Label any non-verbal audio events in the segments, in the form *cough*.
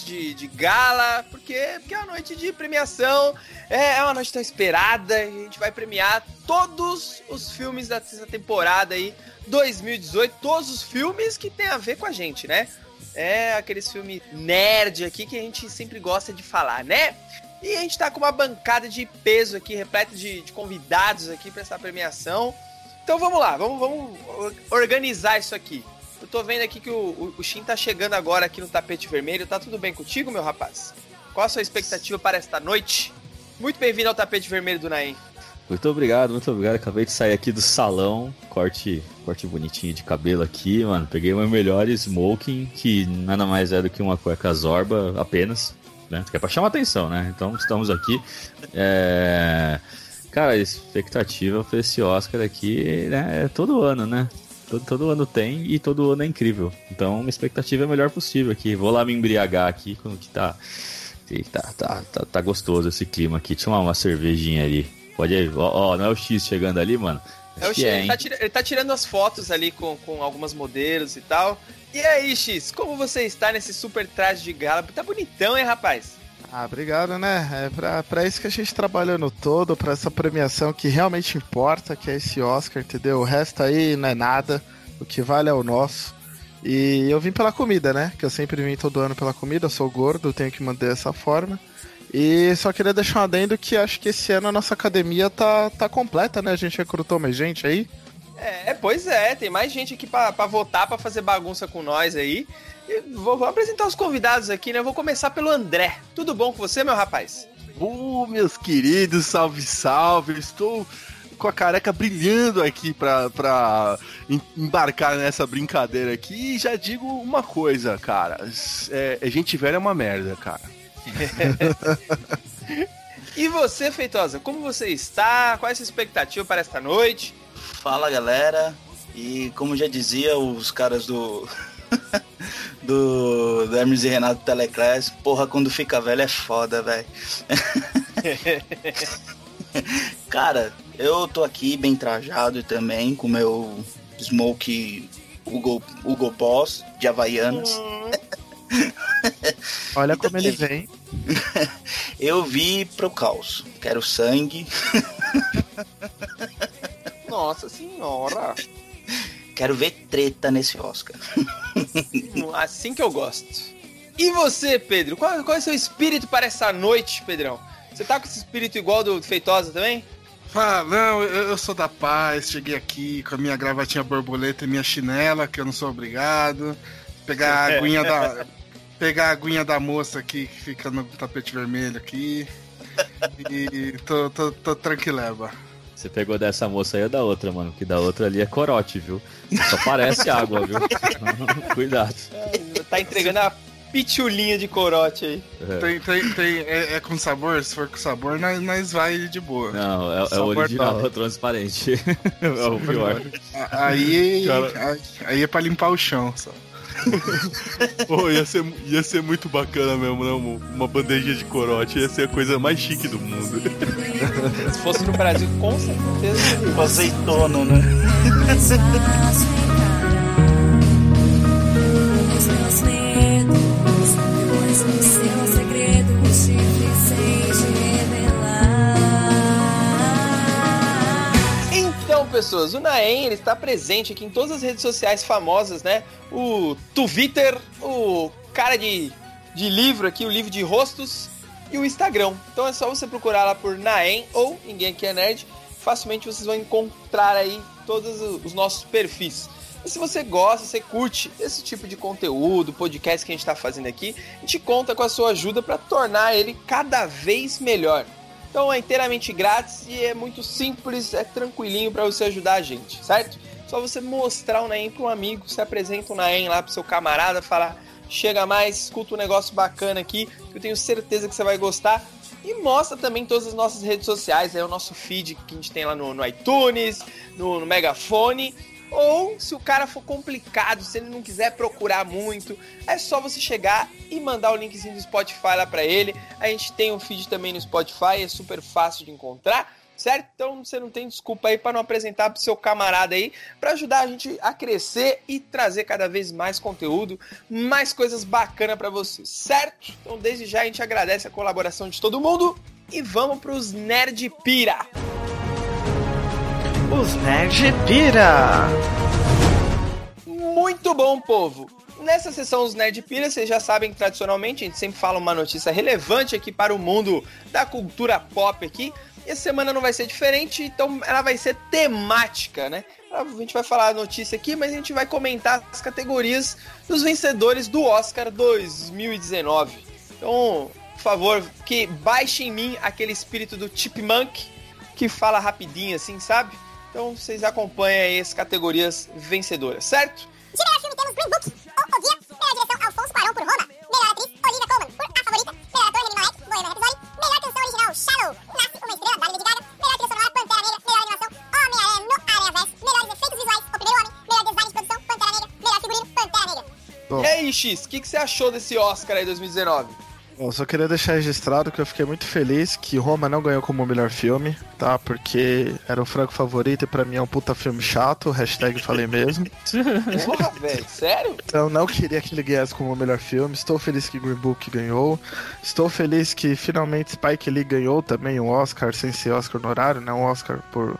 de de, gala, porque, porque é uma noite de premiação, é, é uma noite tão esperada, a gente vai premiar todos os filmes dessa temporada aí, 2018, todos os filmes que tem a ver com a gente, né? É aqueles filmes nerd aqui que a gente sempre gosta de falar, né? E a gente tá com uma bancada de peso aqui, repleta de, de convidados aqui para essa premiação. Então vamos lá, vamos, vamos organizar isso aqui. Eu tô vendo aqui que o, o, o Shin tá chegando agora aqui no tapete vermelho. Tá tudo bem contigo, meu rapaz? Qual a sua expectativa para esta noite? Muito bem-vindo ao tapete vermelho do Naem. Muito obrigado, muito obrigado. Acabei de sair aqui do salão, corte, corte bonitinho de cabelo aqui, mano. Peguei meu melhor smoking, que nada mais é do que uma cueca zorba apenas, né? Que é pra chamar atenção, né? Então estamos aqui. É... Cara, a expectativa pra esse Oscar aqui, né? É todo ano, né? Todo, todo ano tem e todo ano é incrível. Então, a expectativa é a melhor possível aqui. Vou lá me embriagar aqui com que tá, tá, tá, tá, tá gostoso esse clima aqui. Deixa eu tomar uma cervejinha ali. Pode ir. Ó, ó, não é o X chegando ali, mano? é o X, é, ele, tá tira, ele tá tirando as fotos ali com, com algumas modelos e tal. E aí, X, como você está nesse super traje de gala? Tá bonitão, hein, rapaz? Ah, obrigado, né? É pra, pra isso que a gente trabalha no todo, pra essa premiação que realmente importa, que é esse Oscar, entendeu? O resto aí não é nada, o que vale é o nosso. E eu vim pela comida, né? Que eu sempre vim todo ano pela comida, eu sou gordo, tenho que manter essa forma. E só queria deixar um adendo que acho que esse ano a nossa academia tá, tá completa, né? A gente recrutou mais gente aí. É, pois é, tem mais gente aqui pra, pra votar, pra fazer bagunça com nós aí. Vou, vou, apresentar os convidados aqui, né? Vou começar pelo André. Tudo bom com você, meu rapaz? Uh, meus queridos, salve, salve. Estou com a careca brilhando aqui pra, pra embarcar nessa brincadeira aqui. E já digo uma coisa, cara. É, é gente velha é uma merda, cara. *laughs* e você, Feitosa, como você está? Qual é a sua expectativa para esta noite? Fala, galera. E como já dizia os caras do *laughs* do, do Hermes e Renato Teleclass, porra, quando fica velho é foda, velho. *laughs* Cara, eu tô aqui bem trajado também, com meu smoke Hugo, Hugo Boss de Havaianas. Uhum. Olha *laughs* como ele vem. *laughs* eu vi pro caos. Quero sangue. Nossa senhora. Quero ver treta nesse Oscar. assim que eu gosto. E você, Pedro? Qual, qual é o seu espírito para essa noite, Pedrão? Você tá com esse espírito igual do Feitosa também? Ah, não, eu, eu, sou da paz, cheguei aqui com a minha gravatinha borboleta e minha chinela, que eu não sou obrigado. Pegar a aguinha da. *laughs* Pegar a aguinha da moça aqui que fica no tapete vermelho aqui. E tô, tô, tô tranquileba. Você pegou dessa moça aí ou da outra, mano? Que da outra ali é corote, viu? Só parece água, viu? *laughs* Cuidado. Tá entregando a pitulinha de corote aí. É. Tem, tem, tem, é, é, com sabor? Se for com sabor, nós, nós vai de boa. Não, é, é o original, é *laughs* transparente. *laughs* é o pior. Aí, aí, aí é pra limpar o chão só. *laughs* Pô, ia ser, ia ser muito bacana mesmo, né? Uma bandeja de corote ia ser a coisa mais chique do mundo. *laughs* Se fosse no Brasil, com certeza. Azeitono, né? *laughs* pessoas, o Naem ele está presente aqui em todas as redes sociais famosas, né? O Twitter, o cara de, de livro aqui, o livro de rostos e o Instagram. Então é só você procurar lá por Naem ou Ninguém Aqui é Nerd. Facilmente vocês vão encontrar aí todos os nossos perfis. E se você gosta, você curte esse tipo de conteúdo, podcast que a gente está fazendo aqui, a gente conta com a sua ajuda para tornar ele cada vez melhor. Então é inteiramente grátis e é muito simples, é tranquilinho para você ajudar a gente, certo? Só você mostrar o Naem para um amigo, você apresenta o Naem lá pro seu camarada, falar: chega mais, escuta um negócio bacana aqui, que eu tenho certeza que você vai gostar. E mostra também todas as nossas redes sociais, é o nosso feed que a gente tem lá no, no iTunes, no, no Megafone. Ou se o cara for complicado, se ele não quiser procurar muito, é só você chegar e mandar o linkzinho do Spotify lá para ele. A gente tem um feed também no Spotify, é super fácil de encontrar certo? Então você não tem desculpa aí para não apresentar pro seu camarada aí, para ajudar a gente a crescer e trazer cada vez mais conteúdo, mais coisas bacanas para você, certo? Então desde já a gente agradece a colaboração de todo mundo e vamos pros Nerd Pira. Os Nerd Pira. Muito bom, povo. Nessa sessão dos Nerd Pira, vocês já sabem que tradicionalmente a gente sempre fala uma notícia relevante aqui para o mundo da cultura pop aqui. Essa semana não vai ser diferente, então ela vai ser temática, né? A gente vai falar a notícia aqui, mas a gente vai comentar as categorias dos vencedores do Oscar 2019. Então, por favor, que baixe em mim aquele espírito do Chipmunk que fala rapidinho assim, sabe? Então vocês acompanhem aí as categorias vencedoras, certo? De melhor filme temos Green Book, ou Ovia, melhor direção Alfonso Cuarón por Roma, melhor atriz Olivia Colman por A Favorita, melhor ator Remy Malek, Bohemian Rhapsody, melhor canção original Shallow, Nasce Uma Estrela, da Lady Gaga, melhor trilha sonora Pantera Negra, melhor animação Homem-Aranha no Aranha Verso, melhores efeitos visuais O Primeiro Homem, melhor design de produção Pantera Negra, melhor figurino Pantera Negra. E aí, X, o que, que você achou desse Oscar aí 2019? Bom, só queria deixar registrado que eu fiquei muito feliz que Roma não ganhou como melhor filme, tá? Porque era o franco favorito e pra mim é um puta filme chato, hashtag falei mesmo. *laughs* Porra, velho, sério? Então não queria que ele ganhasse como melhor filme. Estou feliz que Green Book ganhou. Estou feliz que finalmente Spike Lee ganhou também um Oscar, sem ser Oscar honorário, né? Um Oscar por,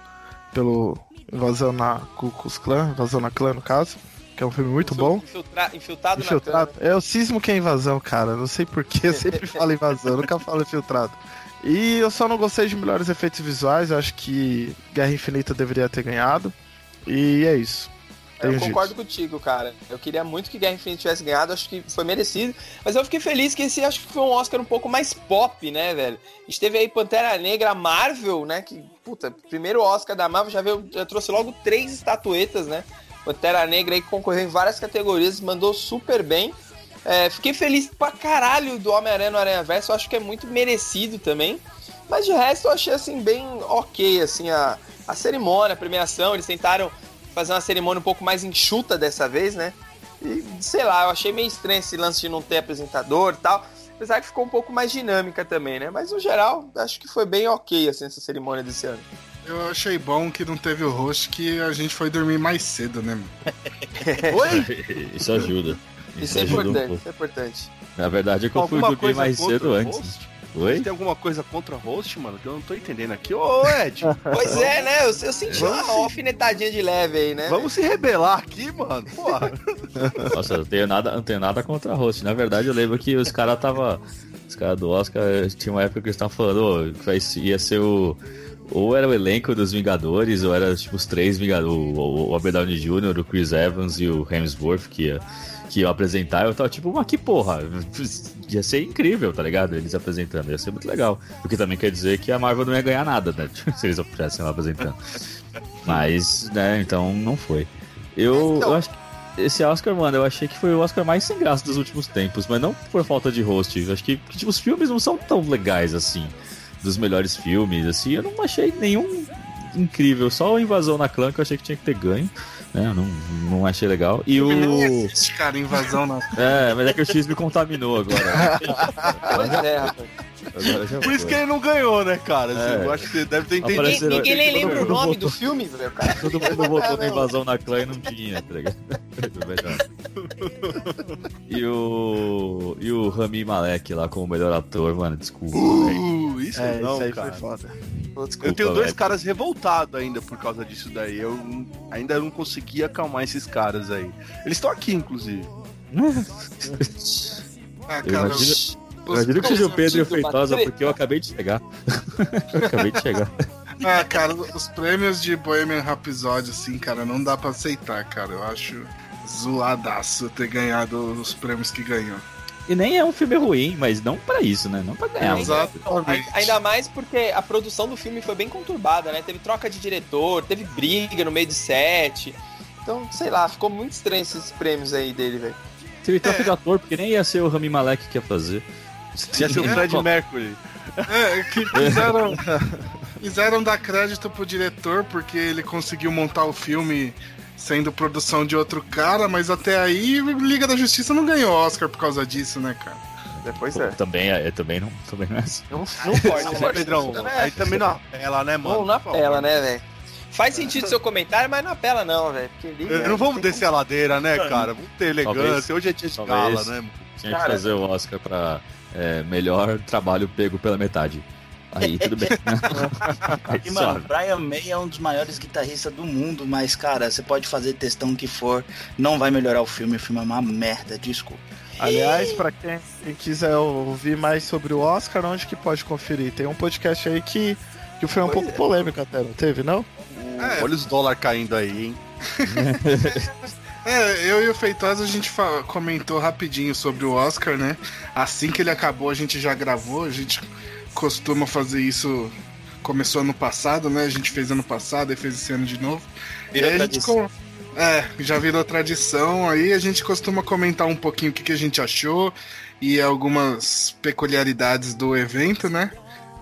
pelo invasão na Ku Klux Klan, invasão na clã no caso. Que é um filme muito bom. Infiltra infiltrado, Infiltrado. na É o cismo que é invasão, cara. Não sei porquê, eu sempre *laughs* falo invasão, nunca falo infiltrado. E eu só não gostei de melhores efeitos visuais, eu acho que Guerra Infinita deveria ter ganhado. E é isso. Eu concordo contigo, cara. Eu queria muito que Guerra Infinita tivesse ganhado, acho que foi merecido. Mas eu fiquei feliz que esse acho que foi um Oscar um pouco mais pop, né, velho? A gente teve aí Pantera Negra, Marvel, né? Que, puta, primeiro Oscar da Marvel já, veio, já trouxe logo três estatuetas, né? Pantera Negra aí concorreu em várias categorias, mandou super bem. É, fiquei feliz pra caralho do Homem-Aranha no Aranha Verso, acho que é muito merecido também. Mas de resto eu achei assim bem ok, assim, a, a cerimônia, a premiação, eles tentaram fazer uma cerimônia um pouco mais enxuta dessa vez, né? E sei lá, eu achei meio estranho esse lance de não ter apresentador e tal. Apesar que ficou um pouco mais dinâmica também, né? Mas no geral, acho que foi bem ok assim, essa cerimônia desse ano. Eu achei bom que não teve o host, que a gente foi dormir mais cedo, né, mano? *laughs* Oi? *laughs* Isso ajuda. Isso, é ajuda um importante, pouco. isso é importante. Na verdade é que eu fui dormir coisa mais cedo antes. host? Oi? Tem alguma coisa contra host, mano? Que eu não tô entendendo aqui. Ô, Ed, *laughs* Pois é, né? Eu, eu senti Vamos uma sim. alfinetadinha de leve aí, né? vamos se rebelar aqui, mano. Porra. Nossa, eu não tenho nada, não tenho nada contra host. Na verdade, eu lembro que os caras tava. Os caras do Oscar tinha uma época que eles estavam falando, vai- ia ser o. Ou era o elenco dos Vingadores, ou era tipo os três Vingadores. O, o, Robert Downey Jr., o Chris Evans e o Hemsworth que ia, que iam apresentar. Eu tava tipo, mas que porra! *laughs* Ia ser incrível, tá ligado? Eles apresentando, ia ser muito legal. O que também quer dizer que a Marvel não ia ganhar nada, né? *laughs* Se eles estivessem lá apresentando. Mas, né, então não foi. Eu, Então- eu acho que esse Oscar, mano, eu achei que foi o Oscar mais sem graça dos últimos tempos, mas não por falta de host. Eu acho que, que, tipo, os filmes não são tão legais assim, dos melhores filmes, assim. Eu não achei nenhum incrível, só o Invasão na Clã que eu achei que tinha que ter ganho, né? Eu não, não achei legal. E Nem o. existe, cara, invasão na. É, mas é que o X me contaminou agora. *laughs* Pois é, rapaz. Por isso que ele não ganhou, né, cara? Assim, É. Eu acho que você deve ter entendido. Ninguém, ninguém nem lembra o nome votou. do filme, velho. Cara. Todo mundo votou na invasão na clã e não tinha, tá ligado? E o. E o Rami Malek lá como melhor ator, mano, desculpa. Uh, isso É, não, isso aí cara. foi foda. Pô, Eu desculpa. tenho dois velho. caras revoltados ainda por causa disso daí. Eu ainda não consegui acalmar esses caras aí. Eles estão aqui, inclusive. Ah, cara, Imagina- os- Imagina que seja o Pedro e o Feitosa, porque eu acabei de chegar. eu *laughs* acabei de chegar. Ah, cara, os prêmios de Bohemian Rhapsody, assim, cara, não dá pra aceitar, cara. Eu acho zoadaço ter ganhado os prêmios que ganhou. E nem é um filme ruim, mas não pra isso, né? Não pra ganhar. Exatamente. Ainda mais porque a produção do filme foi bem conturbada, né? Teve troca de diretor, teve briga no meio de set. Então, sei lá, ficou muito estranho esses prêmios aí dele, velho. Teve troca de ator, porque nem ia ser o Rami Malek que ia fazer. Ia ser o Fred Mercury. É, que quiseram, quiseram dar crédito pro diretor porque ele conseguiu montar o filme sendo produção de outro cara, mas até aí Liga da Justiça não ganhou Oscar por causa disso, né, cara? Depois é. Também, é, também, não, também não é assim. Não, não pode, Não, né? Pedrão, aí também não apela, né, mano? Não, na né, velho? Faz sentido seu comentário, mas não apela não, velho. Eh, Não vamos descer a ladeira, né, cara? Vamos ter elegância. Talvez- Hoje é dia de gala, né? Tinha que fazer o Oscar pra é, melhor trabalho pego pela metade. Aí, tudo bem. *laughs* *laughs* E, mano. Brian May é um dos maiores guitarristas do mundo, mas, cara, você pode fazer textão que for, não vai melhorar o filme, o filme é uma merda, desculpa. Aliás, pra quem, quem quiser ouvir mais sobre o Oscar, onde que pode conferir? Tem um podcast aí que, que foi um Pois pouco é. polêmico até, não teve, não? É. Olha os dólares caindo aí, hein? *laughs* É, eu e o Feitosa a gente comentou rapidinho sobre o Oscar, né? Assim que ele acabou, a gente já gravou, a gente costuma fazer isso. Começou ano passado, né? A gente fez ano passado e fez esse ano de novo. Virou e aí a gente tradição. com- É, já virou tradição. Aí a gente costuma comentar um pouquinho o que, que a gente achou e algumas peculiaridades do evento, né?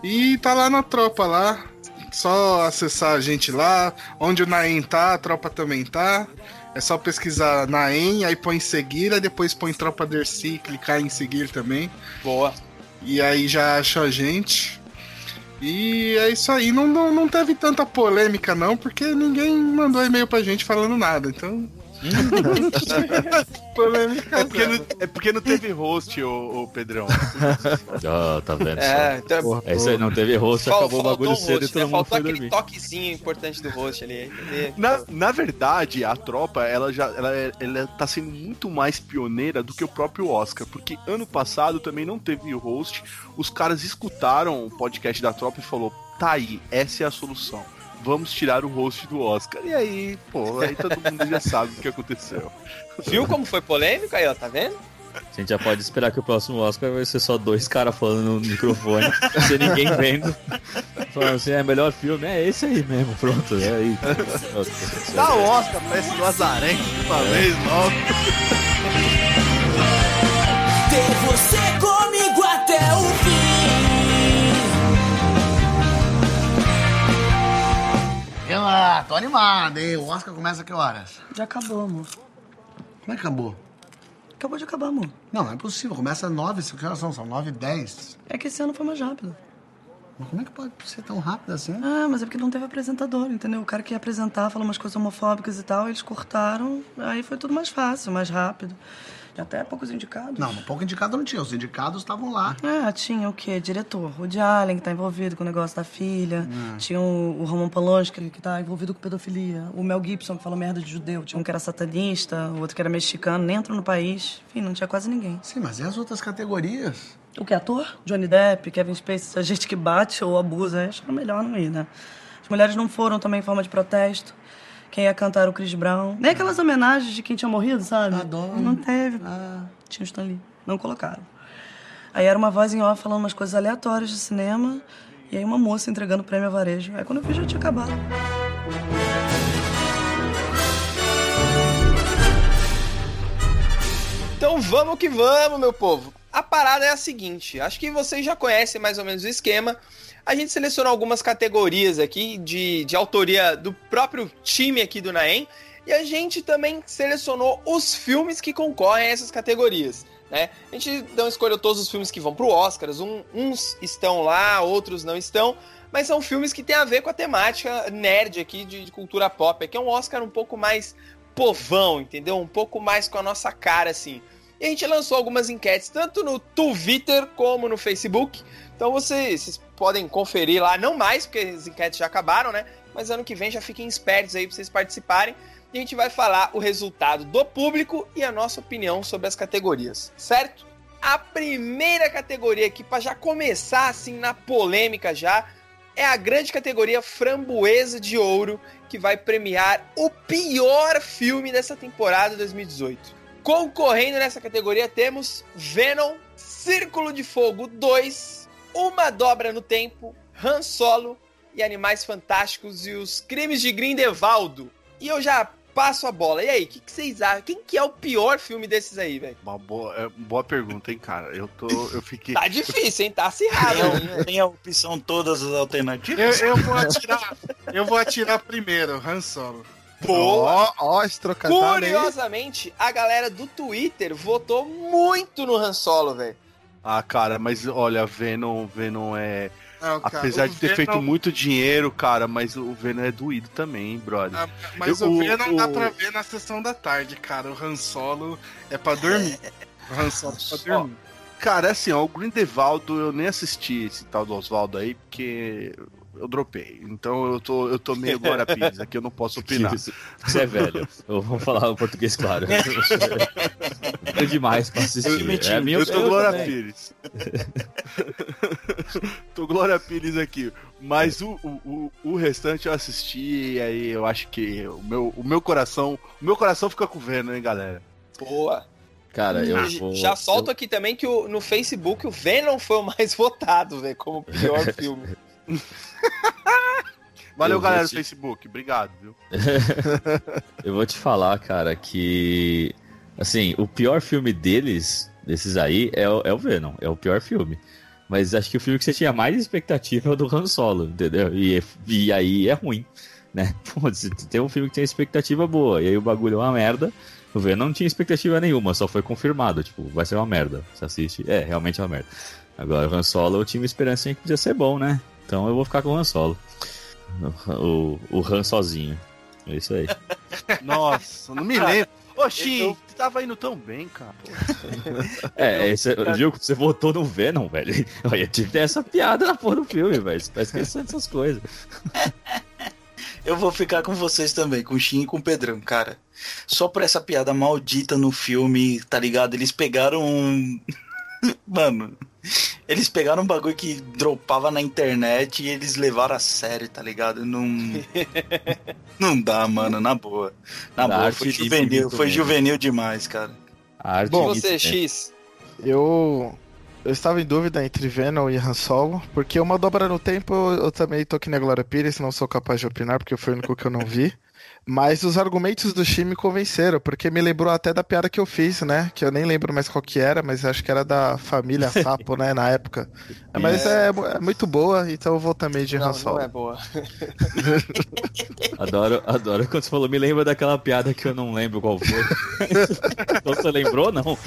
E tá lá na tropa lá. Só acessar a gente lá. Onde o Naem tá, a tropa também tá. É só pesquisar Naem, aí põe seguir, aí depois põe Tropa Dercy, clicar em seguir também. Boa. E aí já acha a gente. E é isso aí. Não, não, não teve tanta polêmica, não, porque ninguém mandou e-mail pra gente falando nada. Então. *laughs* polêmica. É porque, não, é porque não teve host, ô, ô Pedrão. Ó, *laughs* tá vendo? É, então. É isso aí, não teve rosto, fal- acabou o bagulho cedo e host, todo né? mundo Faltou aquele dormir. toquezinho importante do host ali. entendeu? Na, na verdade, a tropa, ela já ela, é- ela tá sendo muito mais pioneira do que o próprio Oscar, porque ano passado também não teve host. Os caras escutaram o podcast da tropa e falou: "Tá aí, essa é a solução. Vamos tirar o host do Oscar". E aí, pô, aí todo mundo já sabe o que aconteceu. Viu como foi polêmico aí, ó, tá vendo? A gente já pode esperar que o próximo Oscar vai ser só dois caras falando no microfone, *laughs* sem ninguém vendo. Falando assim, é melhor filme, é esse aí mesmo, pronto. É aí. *laughs* Dá o Oscar, parece do Azarenque de uma vez logo. Ter você comigo até o fim. Eu ah, tô animado, hein? O Oscar começa a que horas? Já acabou, amor. Como é que acabou? Acabou de acabar, amor. Não, não é possível. Começa às nove, que horas são? São nove e dez. É que esse ano foi mais rápido. Mas como é que pode ser tão rápido assim? Ah, mas é porque não teve apresentador, entendeu? O cara que ia apresentar falou umas coisas homofóbicas e tal, eles cortaram, aí foi tudo mais fácil, mais rápido. Até poucos indicados. Não, um pouco indicado não tinha. Os indicados estavam lá. Ah, tinha o quê? Diretor. O de Allen, que tá envolvido com o negócio da filha. Tinha o, o Roman Polanski, que tá envolvido com pedofilia. O Mel Gibson, que falou merda de judeu. Tinha um que era satanista, o outro que era mexicano, nem entrou no país. Enfim, não tinha quase ninguém. Sim, mas e as outras categorias? O que, ator? Johnny Depp, Kevin Spacey, a gente que bate ou abusa, acho que é melhor não ir, né? As mulheres não foram também em forma de protesto. Quem ia cantar era o Chris Brown. Nem aquelas homenagens de quem tinha morrido, sabe? Adoro. Não teve. Ah. Tinha o Stan Lee. Não colocaram. Aí era uma voz em off falando umas coisas aleatórias de cinema. E aí uma moça entregando o prêmio a varejo. Aí quando eu vi já tinha acabado. Então vamos que vamos, meu povo. A parada é a seguinte: acho que vocês já conhecem mais ou menos o esquema. A gente selecionou algumas categorias aqui de, de autoria do próprio time aqui do Naem. E a gente também selecionou os filmes que concorrem a essas categorias. Né? A gente não escolheu todos os filmes que vão pro Oscar. Um, uns estão lá, outros não estão. Mas são filmes que têm a ver com a temática nerd aqui de, de cultura pop. Aqui é um Oscar um pouco mais povão, entendeu? Um pouco mais com a nossa cara, assim. E a gente lançou algumas enquetes, tanto no Twitter como no Facebook. Então vocês, vocês podem conferir lá, não mais, porque as enquetes já acabaram, né? Mas ano que vem já fiquem espertos aí pra vocês participarem. E a gente vai falar o resultado do público e a nossa opinião sobre as categorias, certo? A primeira categoria aqui, para já começar assim na polêmica já, é a grande categoria Framboesa de Ouro, que vai premiar o pior filme dessa temporada 2018. Concorrendo nessa categoria temos Venom, Círculo de Fogo 2, Uma Dobra no Tempo, Han Solo e Animais Fantásticos e os Crimes de Grindelwaldo. E eu já passo a bola. E aí, o que, que vocês acham? Quem que é o pior filme desses aí, velho? Uma boa, é, boa pergunta, hein, cara. Eu tô. Eu fiquei. Tá difícil, hein? Tá acirrado. Tem, tem a opção todas as alternativas? Eu, eu vou atirar. Eu vou atirar primeiro, Han Solo. Boa! Ó, ó, esse trocadilho aí. Curiosamente, a galera do Twitter votou muito no Han Solo, velho. Ah, cara, mas olha, Venom, Venom é. Não, cara, Apesar de ter Venom- feito muito dinheiro, cara, mas o Venom é doído também, hein, brother. Ah, Mas Eu- o o- Venom dá o- pra ver na sessão da tarde, cara. O Han Solo é pra dormir. O Han Solo é pra dormir. Cara, assim, ó, o Grindelwaldo, eu nem assisti esse tal do Oswaldo aí, porque eu dropei. Então eu tô, eu tô meio Glória Pires aqui, eu não posso opinar. Você você é velho. Eu vou falar o português claro. *laughs* É demais pra assistir. É a minha eu tô Glória também. Pires. *laughs* tô Glória Pires aqui. Mas o, o, o, o restante eu assisti e aí eu acho que o meu, o meu coração. O meu coração fica com o Venom, hein, galera? Boa. Cara, eu vou. Já solto aqui também que o- no Facebook o Venom foi o mais *laughs* votado, velho, como pior filme. *laughs* Valeu, Eu galera do te- Facebook. Obrigado, viu? *laughs* Eu vou te falar, cara, que. Assim, o pior filme deles, desses aí, é o, é o Venom. É o pior filme. Mas acho que o filme que você tinha mais expectativa é o do Han Solo, entendeu? E, e aí é ruim, né? *laughs* Pô, tem um filme que tem expectativa boa, e aí o bagulho é uma merda. O Venom não tinha expectativa nenhuma, só foi confirmado. Tipo, vai ser uma merda. Você assiste, é, realmente é uma merda. Agora, o Han Solo eu tinha uma esperança que podia ser bom, né? Então eu vou ficar com o Han Solo. O, o Han sozinho. É isso aí. *laughs* Nossa, não me lembro. Oxi, tu tava indo tão bem, cara. É, você, viu? Você votou no Venom, velho. Olha, tive que ter essa piada na porra do filme, velho. Você tá esquecendo dessas coisas. *laughs* Eu vou ficar com vocês também, com o Shin e com o Pedrão, cara. Só por essa piada maldita no filme, tá ligado? Eles pegaram um. *laughs* Mano, eles pegaram um bagulho que dropava na internet e eles levaram a sério, tá ligado? Não. *laughs* Não dá, mano, na boa. Na Da boa, foi juvenil, foi mesmo. juvenil demais, cara. Bom, e você, né? X? Eu, eu estava em dúvida entre Venom e Han Solo, porque uma dobra no tempo eu, eu também tô que nem a Glória Pires, não sou capaz de opinar, porque foi o único que eu não vi. *laughs* Mas os argumentos do Shin me convenceram, porque me lembrou até da piada que eu fiz, né? Que eu nem lembro mais qual que era, mas acho que era da família *laughs* Sapo, né? Na época. Mas é, é muito boa, então eu vou também de Han Não, Solo. não é boa. *laughs* Adoro, adoro quando você falou, me lembra daquela piada que eu não lembro qual foi. *laughs* então você lembrou, não?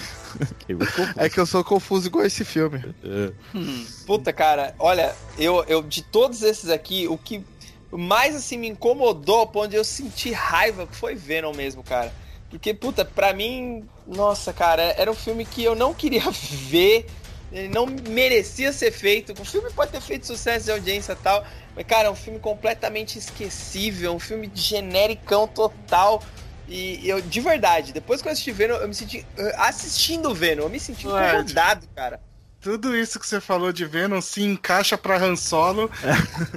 É que eu sou confuso igual esse filme. É. Puta, cara, olha, eu, eu de todos esses aqui, o que mais assim me incomodou ao ponto de eu sentir raiva foi Venom mesmo, cara. Porque, puta, pra mim, nossa, cara, era um filme que eu não queria *laughs* ver, ele não merecia ser feito. O filme pode ter feito sucesso de audiência e tal, mas, cara, é um filme completamente esquecível, um filme genericão total. E eu, de verdade, depois que eu assisti Venom, eu me senti. Assistindo Venom, eu me senti incomodado, cara. Tudo isso que você falou de Venom se encaixa pra Han Solo.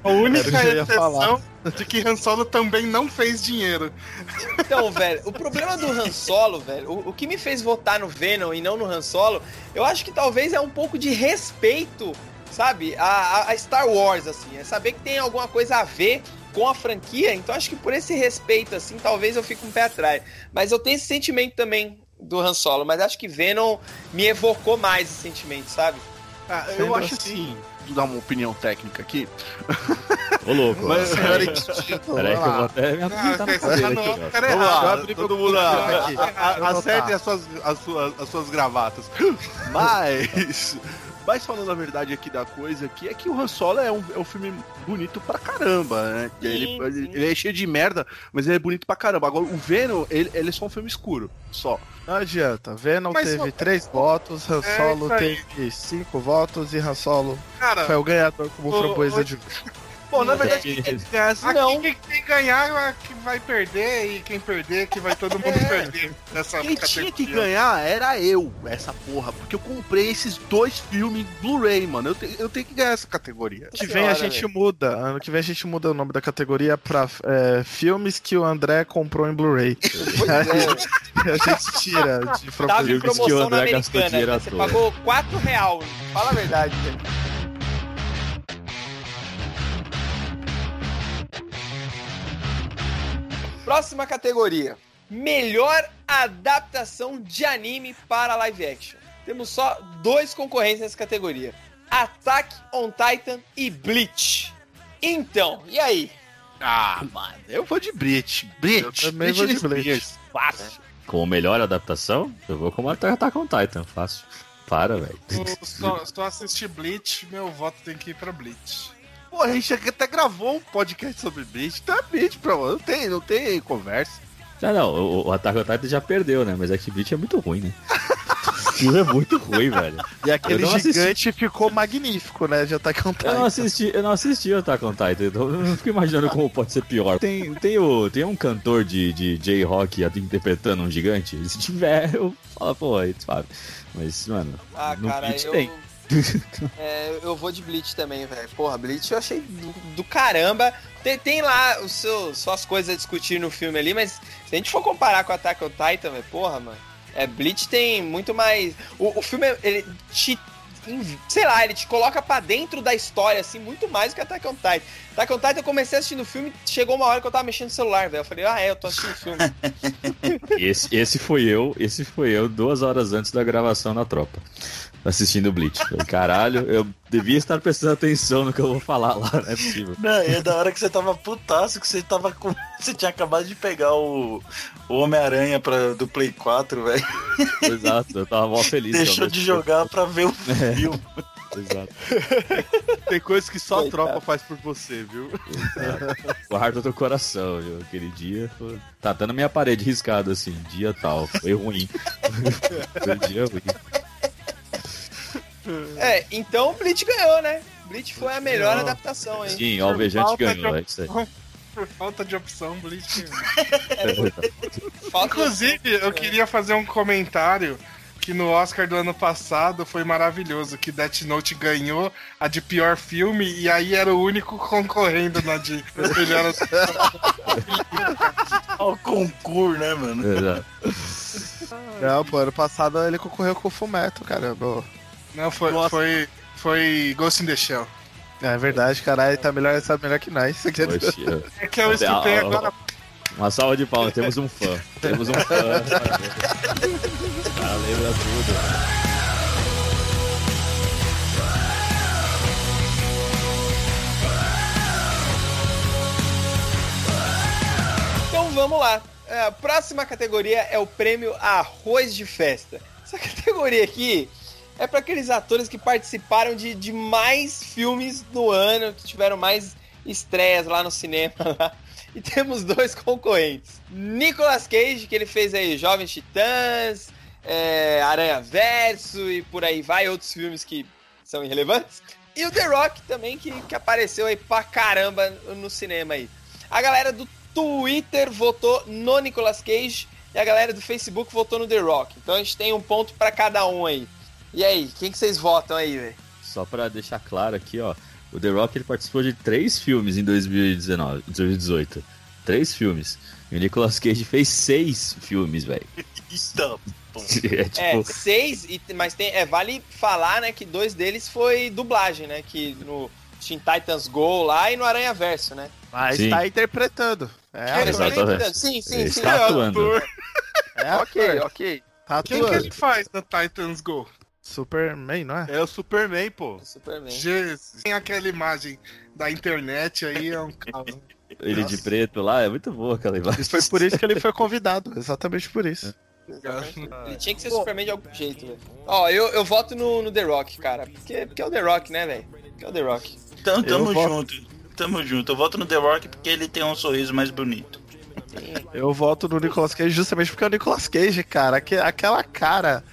A única exceção de que Han Solo também não fez dinheiro. Então, velho, o problema do Han Solo, velho, o, o que me fez votar no Venom e não no Han Solo, eu acho que talvez é um pouco de respeito, sabe, a, a- a Star Wars, assim, é saber que tem alguma coisa a ver com a franquia, então acho que por esse respeito, assim, talvez eu fique um pé atrás. Mas eu tenho esse sentimento também do Han Solo, mas acho que Venom me evocou mais esse sentimento, sabe? Ah, eu Sendo acho assim- assim, vou dar uma opinião técnica aqui. Ô, louco. Mas- Peraí que eu vou até me Ah, apresentar tá no aqui, ó. cara Vamos lá, todo mundo a- computador aqui. a- a- Vou anotar. acerte as suas, as, suas, as suas gravatas. *laughs* Mas, mas falando a verdade aqui da coisa, que é que o Han Solo é um, é um filme bonito pra caramba, né? Sim, ele, sim. ele, ele é cheio de merda, mas ele é bonito pra caramba. Agora, o Venom, ele, ele é só um filme escuro, só. Não adianta. Venom Mas, teve ó, três votos, Han É Solo aí. teve cinco votos e Han Solo Cara, foi o ganhador como Ô, framboesa ô, de Bom, na É verdade, que- quem ganhasse aqui não. quem, quem ganhar que vai perder e quem perder que vai todo mundo É. perder nessa Quem tinha que ganhar era eu, essa porra, porque eu comprei esses dois filmes Blu-ray, mano. Eu, te- eu tenho que ganhar essa categoria. Ano que vem a gente muda. Ano que vem a gente muda o nome da categoria pra é, filmes que o André comprou em Blu-ray. *laughs* É. a gente tira de Tava em. Filmes que o promoção na André gastou Americana, você pagou 4 real, fala a verdade, velho. Próxima categoria. Melhor adaptação de anime para live action. Temos só dois concorrentes nessa categoria. Attack on Titan e Bleach. Então, e aí? Ah, mano, eu vou de Brit. Brit, Eu também vou de Brit. Spears. Fácil. Com melhor adaptação, eu vou com Attack on Titan, fácil. Para, velho. Se eu- Se eu assistir Bleach, meu voto tem que ir pra Bleach. Pô, a gente até gravou um podcast sobre Brit. Então é Brit, bro. Não tem, não tem conversa. Ah, não, o, o Attack on Titan já perdeu, né? Mas é que Bleach é muito ruim, né? *laughs* Filme é muito ruim, velho. E aquele não assisti. gigante ficou magnífico, né? Já tá contando. Eu não assisti, eu não assisti o Attack on Titan, então eu não fico imaginando como pode ser pior. Tem, tem, o, tem um cantor de, de J-Rock interpretando um gigante? Se tiver, eu falo, pô, aí, sabe? Mas, mano, Ah, no cara, Bleach eu. tem. *laughs* É, eu vou de Bleach também, velho. Porra, Bleach eu achei do, do caramba. Tem, tem lá os seus, suas coisas a discutir no filme ali, mas se a gente for comparar com Attack on Titan, velho, porra, mano. É, Bleach tem muito mais. O, o filme, ele te. Sei lá, ele te coloca pra dentro da história, assim, muito mais do que Attack on Titan. Attack on Titan eu comecei assistindo o filme, chegou uma hora que eu tava mexendo no celular, velho. Eu falei, ah, é, eu tô assistindo o filme. *laughs* Esse, esse foi eu, esse foi eu duas horas antes da gravação na tropa. Assistindo o Bleach. Falei, caralho, eu devia estar prestando atenção no que eu vou falar lá, não é possível. Não, e é da hora que você tava putaço, que você tava com. *laughs* Você tinha acabado de pegar o, o Homem-Aranha pra- do Play 4, velho. Exato, eu tava mó feliz. Deixou de jogar pra ver o *laughs* É. filme. Exato. Tem coisas que só a tropa faz por você, viu? Guarda teu coração, viu? Aquele dia foi... tá até na minha parede riscado assim, dia tal, foi ruim. *laughs* foi um dia ruim. É, então Bleach ganhou, né? Bleach foi a melhor adaptação, hein? Sim, o Alvejante ganhou, de é isso aí. Por falta de opção, Bleach. Falta- Inclusive, eu queria fazer um comentário que no Oscar do ano passado foi maravilhoso, que Death Note ganhou a de pior filme e aí era o único concorrendo na de melhor Olha o concurso, né, mano? Exato. Não, pô, ano passado ele concorreu com o Fumeto, caramba. Não, foi, Nossa. foi, foi Ghost in the Shell. É verdade, caralho, tá melhor, sabe melhor que nós. Poxa, *laughs* É que eu escutei Ah, ah, agora. Uma salva de palmas, temos um fã. Temos um fã. Cara lembra tudo. Então vamos lá. É, A próxima categoria é o prêmio Arroz de Festa. Essa *laughs* categoria aqui é para aqueles atores que participaram de, de mais filmes no ano, que tiveram mais estreias lá no cinema. *laughs* lá. E temos dois concorrentes. Nicolas Cage, que ele fez aí Jovens Titãs, é, Aranha Verso e por aí vai, outros filmes que são irrelevantes. E o The Rock também, que, que apareceu aí pra caramba no cinema aí. A galera do Twitter votou no Nicolas Cage e a galera do Facebook votou no The Rock. Então a gente tem um ponto pra cada um aí. E aí, quem que vocês votam aí, velho? Só pra deixar claro aqui, ó. O The Rock ele participou de três filmes em 2019, 2018. Três filmes. E o Nicolas Cage fez seis filmes, velho. *laughs* Então, pô. *laughs* É tipo. É, seis, e- mas tem, é, vale falar, né, que dois deles foi dublagem, né? Que no Teen Titans Go lá e no Aranha Verso, né? Mas Sim. tá interpretando. É. Exatamente. também- Sim, sim, Ele sim. está é, atuando. é ator. ok, ok. Tá Quem que atuando. ele faz no Titans Go? Superman, não é? É o Superman, pô. Superman. Jesus. Tem aquela imagem da internet aí, é um caos. *laughs* Ele de preto lá, é muito boa aquela imagem. E foi por isso que ele foi *laughs* convidado. Exatamente por isso. Ele tinha que ser Superman de algum jeito, velho. Ó, eu, eu voto no, no The Rock, cara. Porque, porque é o The Rock, né, velho? Porque é o The Rock. Então, tamo Eu voto- junto. Tamo junto. Eu voto no The Rock porque ele tem um sorriso mais bonito. Eu voto no Nicolas Cage justamente porque é o Nicolas Cage, cara. Aque- aquela cara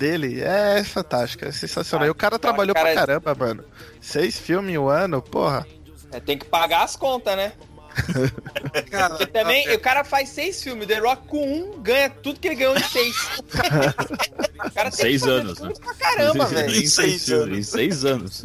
dele é fantástica, é sensacional. e o cara trabalhou cara- pra caramba, mano. Seis filmes em um ano, porra. É, tem que pagar as contas, né? *laughs* Porque também o cara faz seis filmes, The Rock com um ganha tudo que ele ganhou em seis. *laughs* O cara tem Seis que fazer anos, tudo né? pra caramba, *laughs* velho. Em seis, Seis anos. Em seis anos.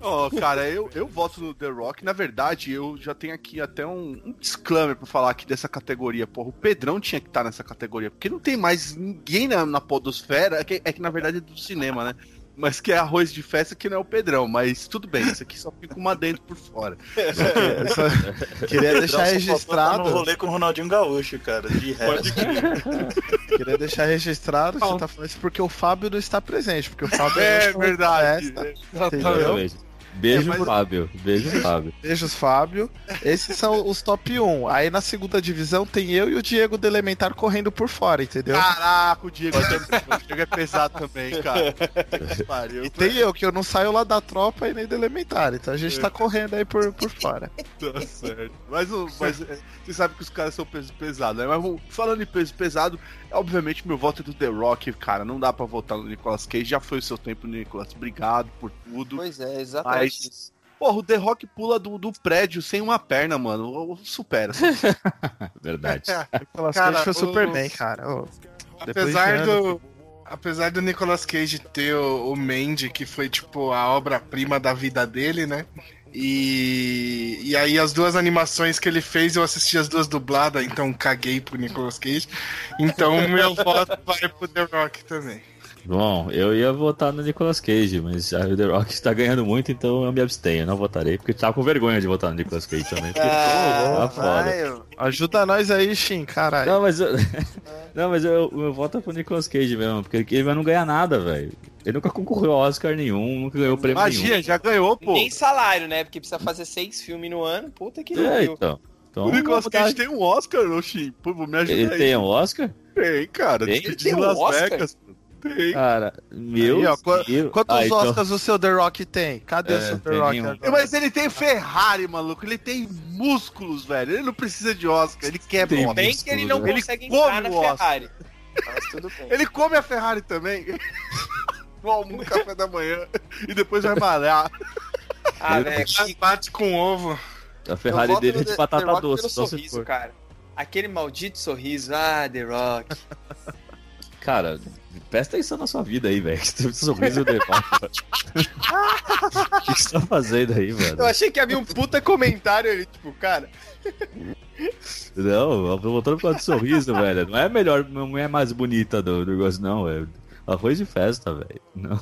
Ó, cara, eu, eu voto no The Rock. Na verdade, eu já tenho aqui até um, um disclaimer pra falar aqui dessa categoria. Porra, o Pedrão tinha que estar nessa categoria, porque não tem mais ninguém na, na podosfera. É que, é que, na verdade é do cinema, né? Mas que é arroz de festa que não é o Pedrão. Mas tudo bem, isso aqui só fica uma dentro por fora. Eu *laughs* só queria deixar só tá registrado. no rolê com o Ronaldinho Gaúcho, cara. De resto. *laughs* Queria deixar registrado. Você tá falando isso porque o Fábio não está presente. Porque o Fábio É não verdade. festa, É. entendeu? Beijo, É, mas- Fábio. Beijo, Fábio. Beijos, Fábio. Esses são os top 1. Aí na segunda divisão tem eu e o Diego do Elementar correndo por fora, entendeu? Caraca, o Diego também. O Diego é pesado também, cara. Pariu. E tem eu, que eu não saio lá da tropa e nem do Elementar. Então a gente tá correndo aí por, por fora. Tá certo. Mas, mas é, você sabe que os caras são peso pesado, né? Mas falando em peso pesado, obviamente meu voto é do The Rock, cara. Não dá pra votar no Nicolas Cage. Já foi o seu tempo, Nicolas. Obrigado por tudo. Pois é, exatamente Isso. Porra, o The Rock pula do, do prédio sem uma perna, mano. Supera. *laughs* Verdade. Nicolas Cara, Cage foi o- super bem, cara. De Apesar anos- do. Apesar do Nicolas Cage ter o, o Mandy, que foi tipo a obra-prima da vida dele, né? E, e aí as duas animações que ele fez, eu assisti as duas dubladas, então caguei pro Nicolas Cage. Então meu voto vai pro The Rock também. Bom, eu ia votar no Nicolas Cage, mas a The Rock está ganhando muito, então eu me abstenho. Eu não votarei, porque eu tava com vergonha de votar no Nicolas Cage também. Porque, Ah, tá foda. vai, ô. Ajuda nós aí, Shin, caralho. Não, mas eu. *laughs* Não, mas eu, o meu voto é pro Nicolas Cage mesmo, porque ele vai não ganhar nada, velho. Ele nunca concorreu ao Oscar nenhum, nunca ganhou prêmio Magia, já ganhou, pô. Nem salário, né? Porque precisa fazer seis filmes no ano. Puta que nenhum. É, pariu. então. então O Nicolas Cage tem um Oscar, Oxi. Pô, me ajuda Ele aí. tem um Oscar? Tem, cara. Tem? De um Las Oscar? Vegas. Tem. Cara, meu. Aí, ó, qu- Deus. Quantos Ah, então- Oscars o seu The Rock tem? Cadê É, o seu The Rock nenhum. Mas ele tem Ferrari, maluco. Ele tem músculos, velho. Ele não precisa de Oscar. Ele quebra Tem o. Bem que ele não Ele consegue entrar na. Ferrari. Mas tudo bem. Ele come a Ferrari também. *laughs* No almoço, café da manhã. E depois vai malhar. Ah, velho. Bate com ovo. A Ferrari dele é de The- batata doce, sorriso, cara. Aquele maldito sorriso. Ah, The Rock. Cara, presta atenção na sua vida aí, velho. Esse sorriso de O que você tá fazendo aí, mano? Eu achei que havia um puta comentário ali, tipo, cara. Não, voltando lado do sorriso, velho. Não é melhor, não é mais bonita do, do negócio, não. É arroz de festa, velho. Não.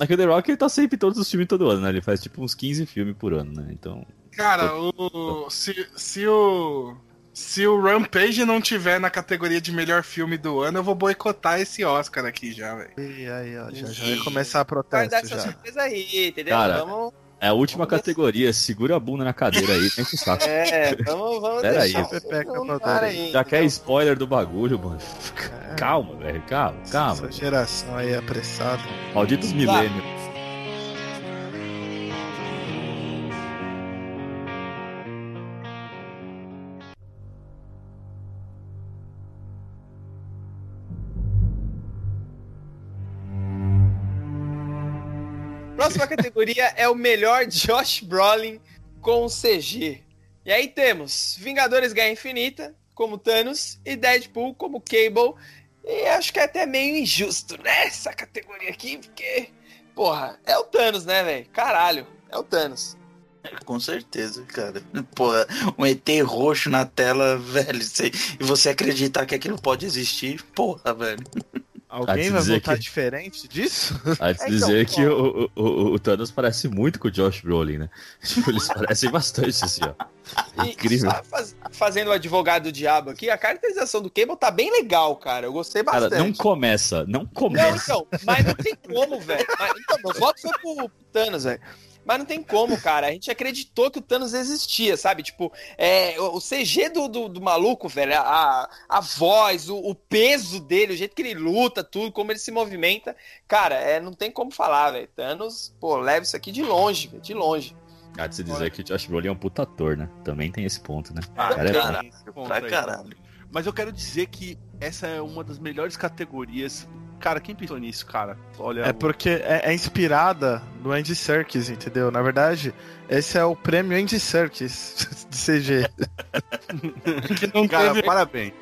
É que o The Rock ele tá sempre em todos os filmes todo ano, né? Ele faz tipo uns 15 filmes por ano, né? Então. Cara, o, se, se o. Se o Rampage não tiver na categoria de melhor filme do ano, eu vou boicotar esse Oscar aqui já, velho. E aí, ó, já, já vai começar a protesto essa já. surpresa aí, entendeu? Cara, vamos. É a última Vamos ver categoria. Segura a bunda na cadeira aí, tem que saco. É, vamos, vamos Pera deixar aí. Pepeca cara dar aí. Já quer spoiler do bagulho, mano. Calma, velho, calma, calma. Essa geração aí apressada. Malditos milênios. Próxima categoria é o melhor Josh Brolin com CG. E aí temos Vingadores Guerra Infinita como Thanos e Deadpool como Cable. E acho que é até meio injusto, né? Categoria aqui, porque, porra, é o Thanos, né, velho? Caralho, é o Thanos. Com certeza, cara. Porra, um ET roxo na tela, velho. e você acreditar que aquilo pode existir, porra, velho. Alguém te vai dizer votar que- diferente disso? *laughs* A de É, dizer então, que o, o, o Thanos parece muito com o Josh Brolin, né? *laughs* Tipo, eles parecem bastante assim, ó. E Incrível. só faz- fazendo o advogado do diabo aqui, a caracterização do Cable tá bem legal, cara. Eu gostei Cara, bastante. não começa, não Não, começa. então, mas não tem como, velho. Então, meu voto foi pro Thanos, velho. Mas não tem como, cara. A gente acreditou que o Thanos existia, sabe? Tipo, é, o CG do, do, do maluco, velho, a, a voz, o, o peso dele, o jeito que ele luta, tudo, como ele se movimenta. Cara, é, não tem como falar, velho. Thanos, pô, leva isso aqui de longe, velho, de longe. Ah, de se dizer que o Josh Brolin é um puta ator, né? Também tem esse ponto, né? Ah, Cara, é bom. caralho, pra caralho. Mas eu quero dizer que essa é uma das melhores categorias. Cara, quem pensou nisso, cara? Olha. É porque é, é inspirada no Andy Serkis, entendeu? Na verdade, esse é o prêmio Andy Serkis *laughs* de CG. *laughs* Que não Cara, teve- parabéns.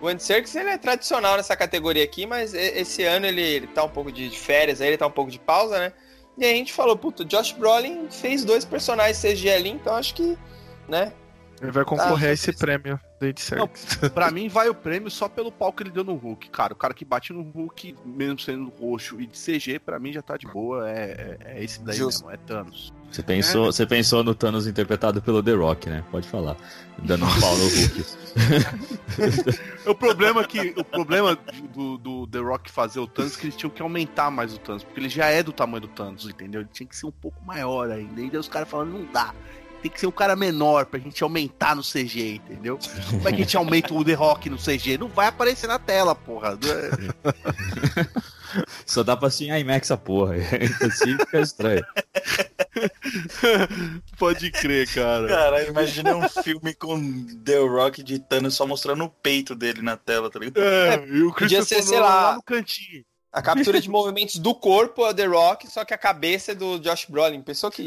O Andy Serkis, ele é tradicional nessa categoria aqui, mas esse ano ele, ele tá um pouco de férias, aí ele tá um pouco de pausa, né? E aí a gente falou, puto, o Josh Brolin fez dois personagens CG ali, então acho que, né? Ele vai concorrer Ah, a esse prêmio Não, Serkis. pra mim vai o prêmio só pelo pau que ele deu no Hulk. Cara, o cara que bate no Hulk, mesmo sendo roxo e de CG, pra mim já tá de boa. É, é, é esse daí Justo. mesmo, é Thanos. Você pensou, você pensou no Thanos interpretado pelo The Rock, né? Pode falar. Dando um pau no Hulk. *laughs* O problema é que o problema do, do The Rock fazer o Thanos é que eles tinham que aumentar mais o Thanos, porque ele já é do tamanho do Thanos, entendeu? Ele tinha que ser um pouco maior ainda. E daí os caras falando, não dá. Tem que ser um cara menor pra gente aumentar no CG, entendeu? Como é que a gente aumenta o The Rock no CG? Não vai aparecer na tela, porra. *laughs* Só dá pra assistir em IMAX a porra. Assim fica estranho. *laughs* Pode crer, cara. Caralho, imagina um filme com The Rock de Thanos só mostrando o peito dele na tela, tá ligado? É, e o Podia ser, sei lá. lá no cantinho. A captura de *laughs* movimentos do corpo é The Rock, só que a cabeça é do Josh Brolin. Pensou que.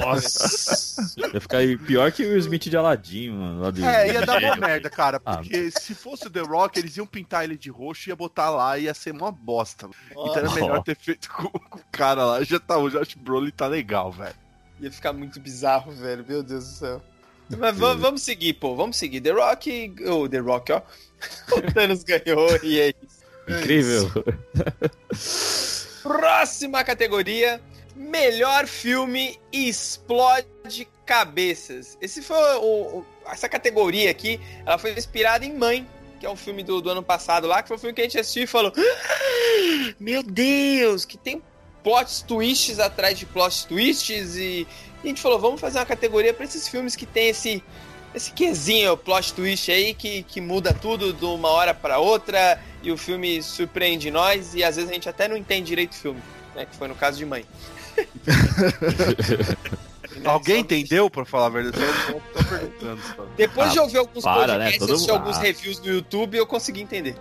Nossa. Ia ficar pior que o Will Smith de Aladdin, mano. Lá do... É, ia dar uma merda, cara. Ah. Porque se fosse o The Rock, eles iam pintar ele de roxo e ia botar lá e ia ser uma bosta. Então era melhor ter feito com, com o cara lá. Já tá, o Josh Brolin tá legal, velho. Ia ficar muito bizarro, velho. Meu Deus do céu. Mas va- vamos seguir, pô. Vamos seguir. The Rock. Oh, The Rock, ó. *laughs* O Thanos ganhou e é isso. Incrível. *laughs* Próxima categoria: Melhor filme explode cabeças. Esse foi o, o- essa categoria aqui, ela foi inspirada em Mãe, que é um filme do, do ano passado lá, que foi um filme que a gente assistiu e falou: "Ah, Meu Deus, que tem plot twists atrás de plot twists e, e a gente falou, vamos fazer uma categoria para esses filmes que tem esse esse quesinho, plot twist aí que, que muda tudo de uma hora para outra e o filme surpreende nós e às vezes a gente até não entende direito o filme, né, que foi no caso de Mãe. *laughs* Alguém Só- entendeu, pra falar a verdade? Eu tô- perguntando. só. Depois Ah, de ouvir alguns para, né? podcasts, Todo mundo- alguns ah. reviews no YouTube, eu consegui entender.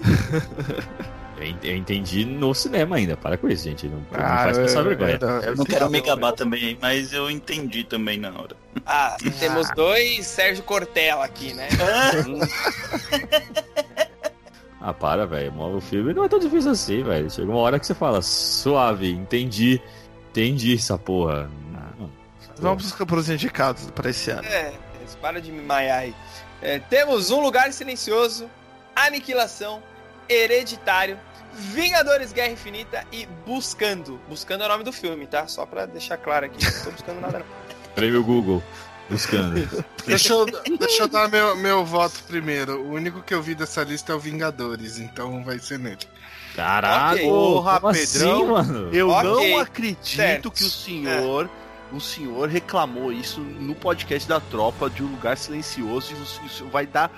*laughs* Eu ent- Eu entendi no cinema ainda. Para com isso, gente. Não, não Ah, faz passar eu- vergonha. eu- Eu não quero me gabar também, mas eu entendi também na hora. Ah, temos dois Sérgio Cortella aqui, né? *laughs* Ah, para, velho. O filme não é tão difícil assim, velho. Chega uma hora que você fala, suave, entendi. Entendi essa porra. Não, Vamos pros indicados pra esse ano. É, para de me maiar aí. É, temos Um Lugar Silencioso, Aniquilação, Hereditário, Vingadores Guerra Infinita e Buscando. Buscando é o nome do filme, tá? Só pra deixar claro aqui, não tô buscando nada não. Prêmio Google. Buscando. *laughs* Deixa eu, deixa eu dar meu, meu voto primeiro. O único que eu vi dessa lista é o Vingadores, então vai ser nele. Caralho, Ok. Porra, como Pedrão. assim, mano? Eu Ok, não acredito certo. que o senhor. O senhor reclamou isso no podcast da tropa de um lugar silencioso e o senhor- vai dar.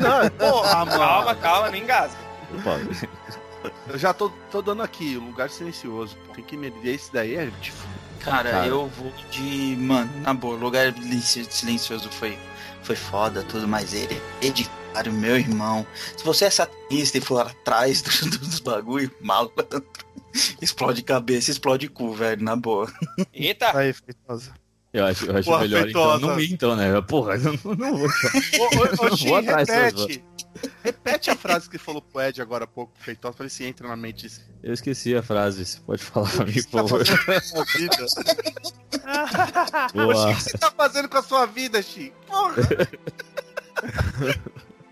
Não, Porra, *laughs* mano. Calma, calma, não engasga. Eu já tô, tô dando aqui, o lugar silencioso. Tem que medir esse daí é tipo. Cara, Cara. eu vou de. Mano, na boa, lugar silencioso foi, foi foda, tudo, mas ele, editário, meu irmão. Se você é satanista e for atrás dos, dos bagulho, malandro, *laughs* explode cabeça, explode cu, velho, na boa. Eita! Aí, Feitosa. Eu acho, eu acho Porra, melhor então feitosa. não mintam, né? Porra, eu não, não vou. Ô, ô, *laughs* ô, Não vou atrás dessas repete. Repete a frase que falou pro Ed agora há pouco, feitosa, pra ver se entra na mente. Eu esqueci a frase. Você pode falar pra mim, por favor? tá? *laughs* Boa. O que você tá fazendo com a sua vida, Shin? Porra!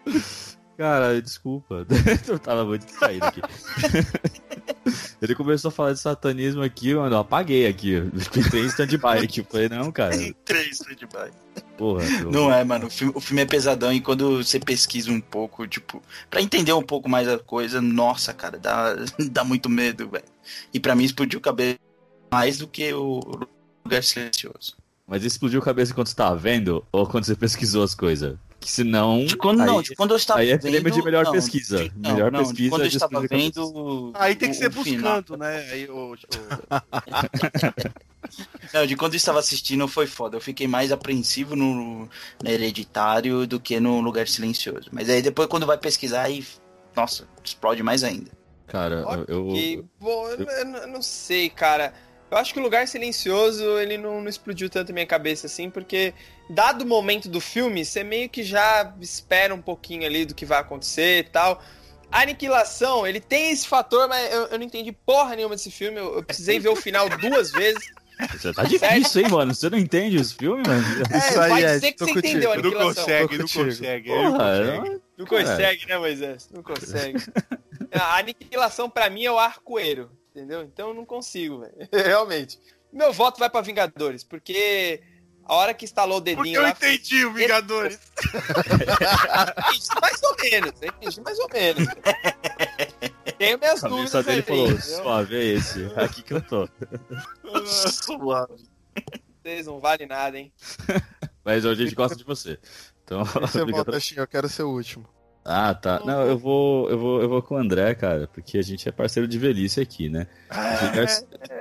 *laughs* Cara, desculpa. *laughs* Eu tava muito distraído aqui. *laughs* Ele começou a falar de satanismo aqui, mano. Eu apaguei aqui. Entrei em stand-by aqui. Eu falei, não, cara. Três demais. Porra. *laughs* eu- Não é, mano. O filme, o filme é pesadão e quando você pesquisa um pouco, tipo, pra entender um pouco mais a coisa, nossa, cara, dá, dá muito medo, velho. E pra mim explodiu o cabelo mais do que o lugar silencioso. Mas explodiu a cabeça enquanto você tava vendo? Ou quando você pesquisou as coisas? Que senão. De quando, não, aí- de quando eu estava aí é vendo. prêmio de melhor não, pesquisa. de- não, Melhor não, de pesquisa quando eu estava vendo. Aí tem que o- ser final. buscando, né? Aí, o, o- *laughs* Não, de quando eu estava assistindo foi foda. Eu fiquei mais apreensivo no, no Hereditário do que no Lugar Silencioso. Mas aí depois quando vai pesquisar, aí. Nossa, explode mais ainda. Cara, eu. Bom, eu, eu eu não sei, cara. Eu acho que o Lugar Silencioso, ele não, não explodiu tanto a minha cabeça assim, porque dado o momento do filme, você meio que já espera um pouquinho ali do que vai acontecer e tal. A Aniquilação, ele tem esse fator, mas eu, eu não entendi porra nenhuma desse filme. Eu, eu precisei ver o final *laughs* duas vezes. Você tá difícil, hein, mano? Você não entende os filmes, mano? É, Isso aí, vai Ed, dizer que você contigo. entendeu a Não aniquilação. consegue, Tô não consegue. ele não Porra, consegue. não- Não consegue, né, Moisés? Não consegue. A aniquilação pra mim é o arco-eiro, entendeu? Então eu não consigo, velho. *laughs* Realmente. Meu voto vai pra Vingadores, porque a hora que instalou o Porque dedinho eu lá. entendi o Vingadores. *laughs* Entendi mais ou menos, entendi mais ou menos. Tenho minhas A dúvidas dele ali, falou, entendeu? suave, é esse. É aqui que eu tô. *laughs* Suave. Vocês não valem nada, hein? Mas a gente gosta de você. Então, Você volta, Shin, eu quero ser o último. Ah, tá. Não, eu vou, eu vou, eu vou com o André, cara, porque a gente é parceiro de velhice aqui, né? Lugar,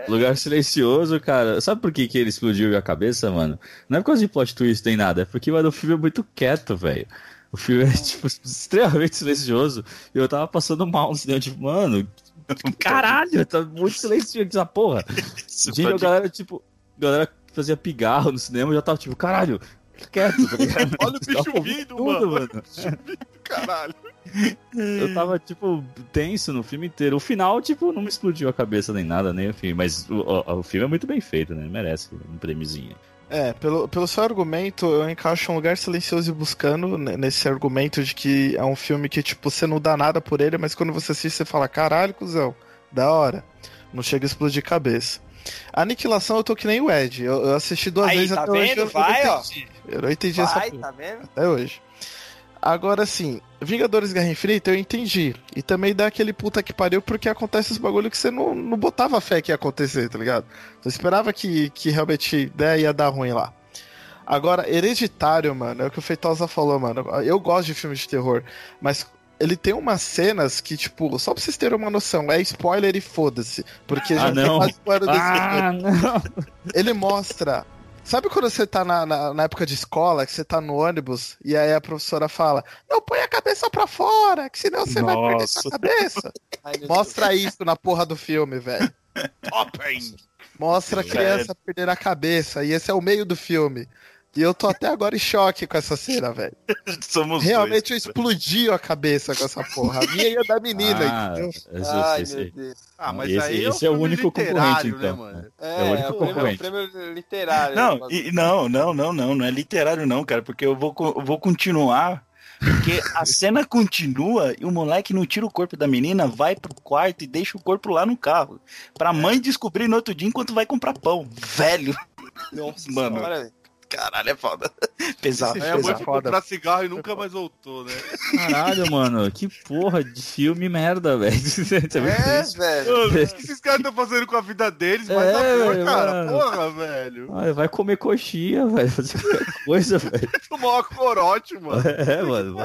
lugar silencioso, cara. Sabe por que, que ele explodiu a cabeça, mano? Não é por causa de plot twist nem nada, é porque mano, o filme é muito quieto, velho. O filme é, tipo, extremamente silencioso. E eu tava passando mal no cinema, tipo, mano, *laughs* caralho, tá muito silencioso essa porra. Gente, a galera, tipo, a galera fazia pigarro no cinema já tava tipo, caralho, quieto, tá ligado? Olha o bicho Tava vindo, tudo, mano. mano. Caralho. *laughs* Eu tava, tipo, tenso no filme inteiro. O final, tipo, não me explodiu a cabeça nem nada, nem o filme. Mas o, o, o filme é muito bem feito, né? Merece um prêmiozinho. É, pelo, pelo seu argumento, eu encaixo um lugar silencioso e buscando nesse argumento de que é um filme que, tipo, você não dá nada por ele, mas quando você assiste, você fala, caralho, cuzão, da hora. Não chega a explodir cabeça. Aniquilação, eu tô que nem o Ed. Eu, eu assisti duas Aí, vezes tá até hoje. vendo? eu não Vai, ó. entendi. Eu não entendi essa Vai, porra tá vendo? até hoje. Agora sim, Vingadores Guerra Infinita eu entendi. E também dá aquele puta que pariu porque acontece os bagulho que você não, não botava fé que ia acontecer, tá ligado? Você esperava que, que realmente né, ia dar ruim lá. Agora, Hereditário, mano, é o que o Feitosa falou, mano. Eu gosto de filmes de terror, mas ele tem umas cenas que, tipo, só pra vocês terem uma noção, é spoiler e foda-se. Porque Ah, já tem não. quase spoiler desse filme Ah, não. ele mostra. Sabe quando você tá na, na, na época de escola, que você tá no ônibus, e aí a professora fala: Não, põe a cabeça pra fora, que senão você vai perder Nossa. sua cabeça. Ai, Mostra isso na porra do filme, velho. Mostra a criança perder a cabeça, e esse é o meio do filme. E eu tô até agora em choque com essa cena, velho. *laughs* Somos Realmente eu dois. explodi a cabeça com essa porra. A minha e a da menina, Ah, entendeu? esse- Ai, esse- meu Deus. Ah, mas Esse- aí esse é o único concorrente, então. Né, mano? É, É o único é o prêmio, concorrente. prêmio literário. Não, né? e- não, não, não, não, não é literário não, cara, porque eu vou, eu vou continuar, porque a *laughs* cena continua e o moleque não tira o corpo da menina, vai pro quarto e deixa o corpo lá no carro, pra mãe descobrir no outro dia enquanto vai comprar pão. Velho, Nossa, *laughs* Mano. senhora, velho. Caralho, é foda. *laughs* Pesado, mãe pesado. foi foda. comprar cigarro e nunca mais voltou, né? Caralho, mano, que porra de filme merda, velho. *laughs* Isso é É, velho. Mano, o que esses caras estão fazendo com a vida deles? Mas É, a porra, velho, cara. mano. Porra, velho. Ah, vai comer coxinha, velho. Fazer qualquer *laughs* coisa, velho. Tomar uma corote, mano. É, mano.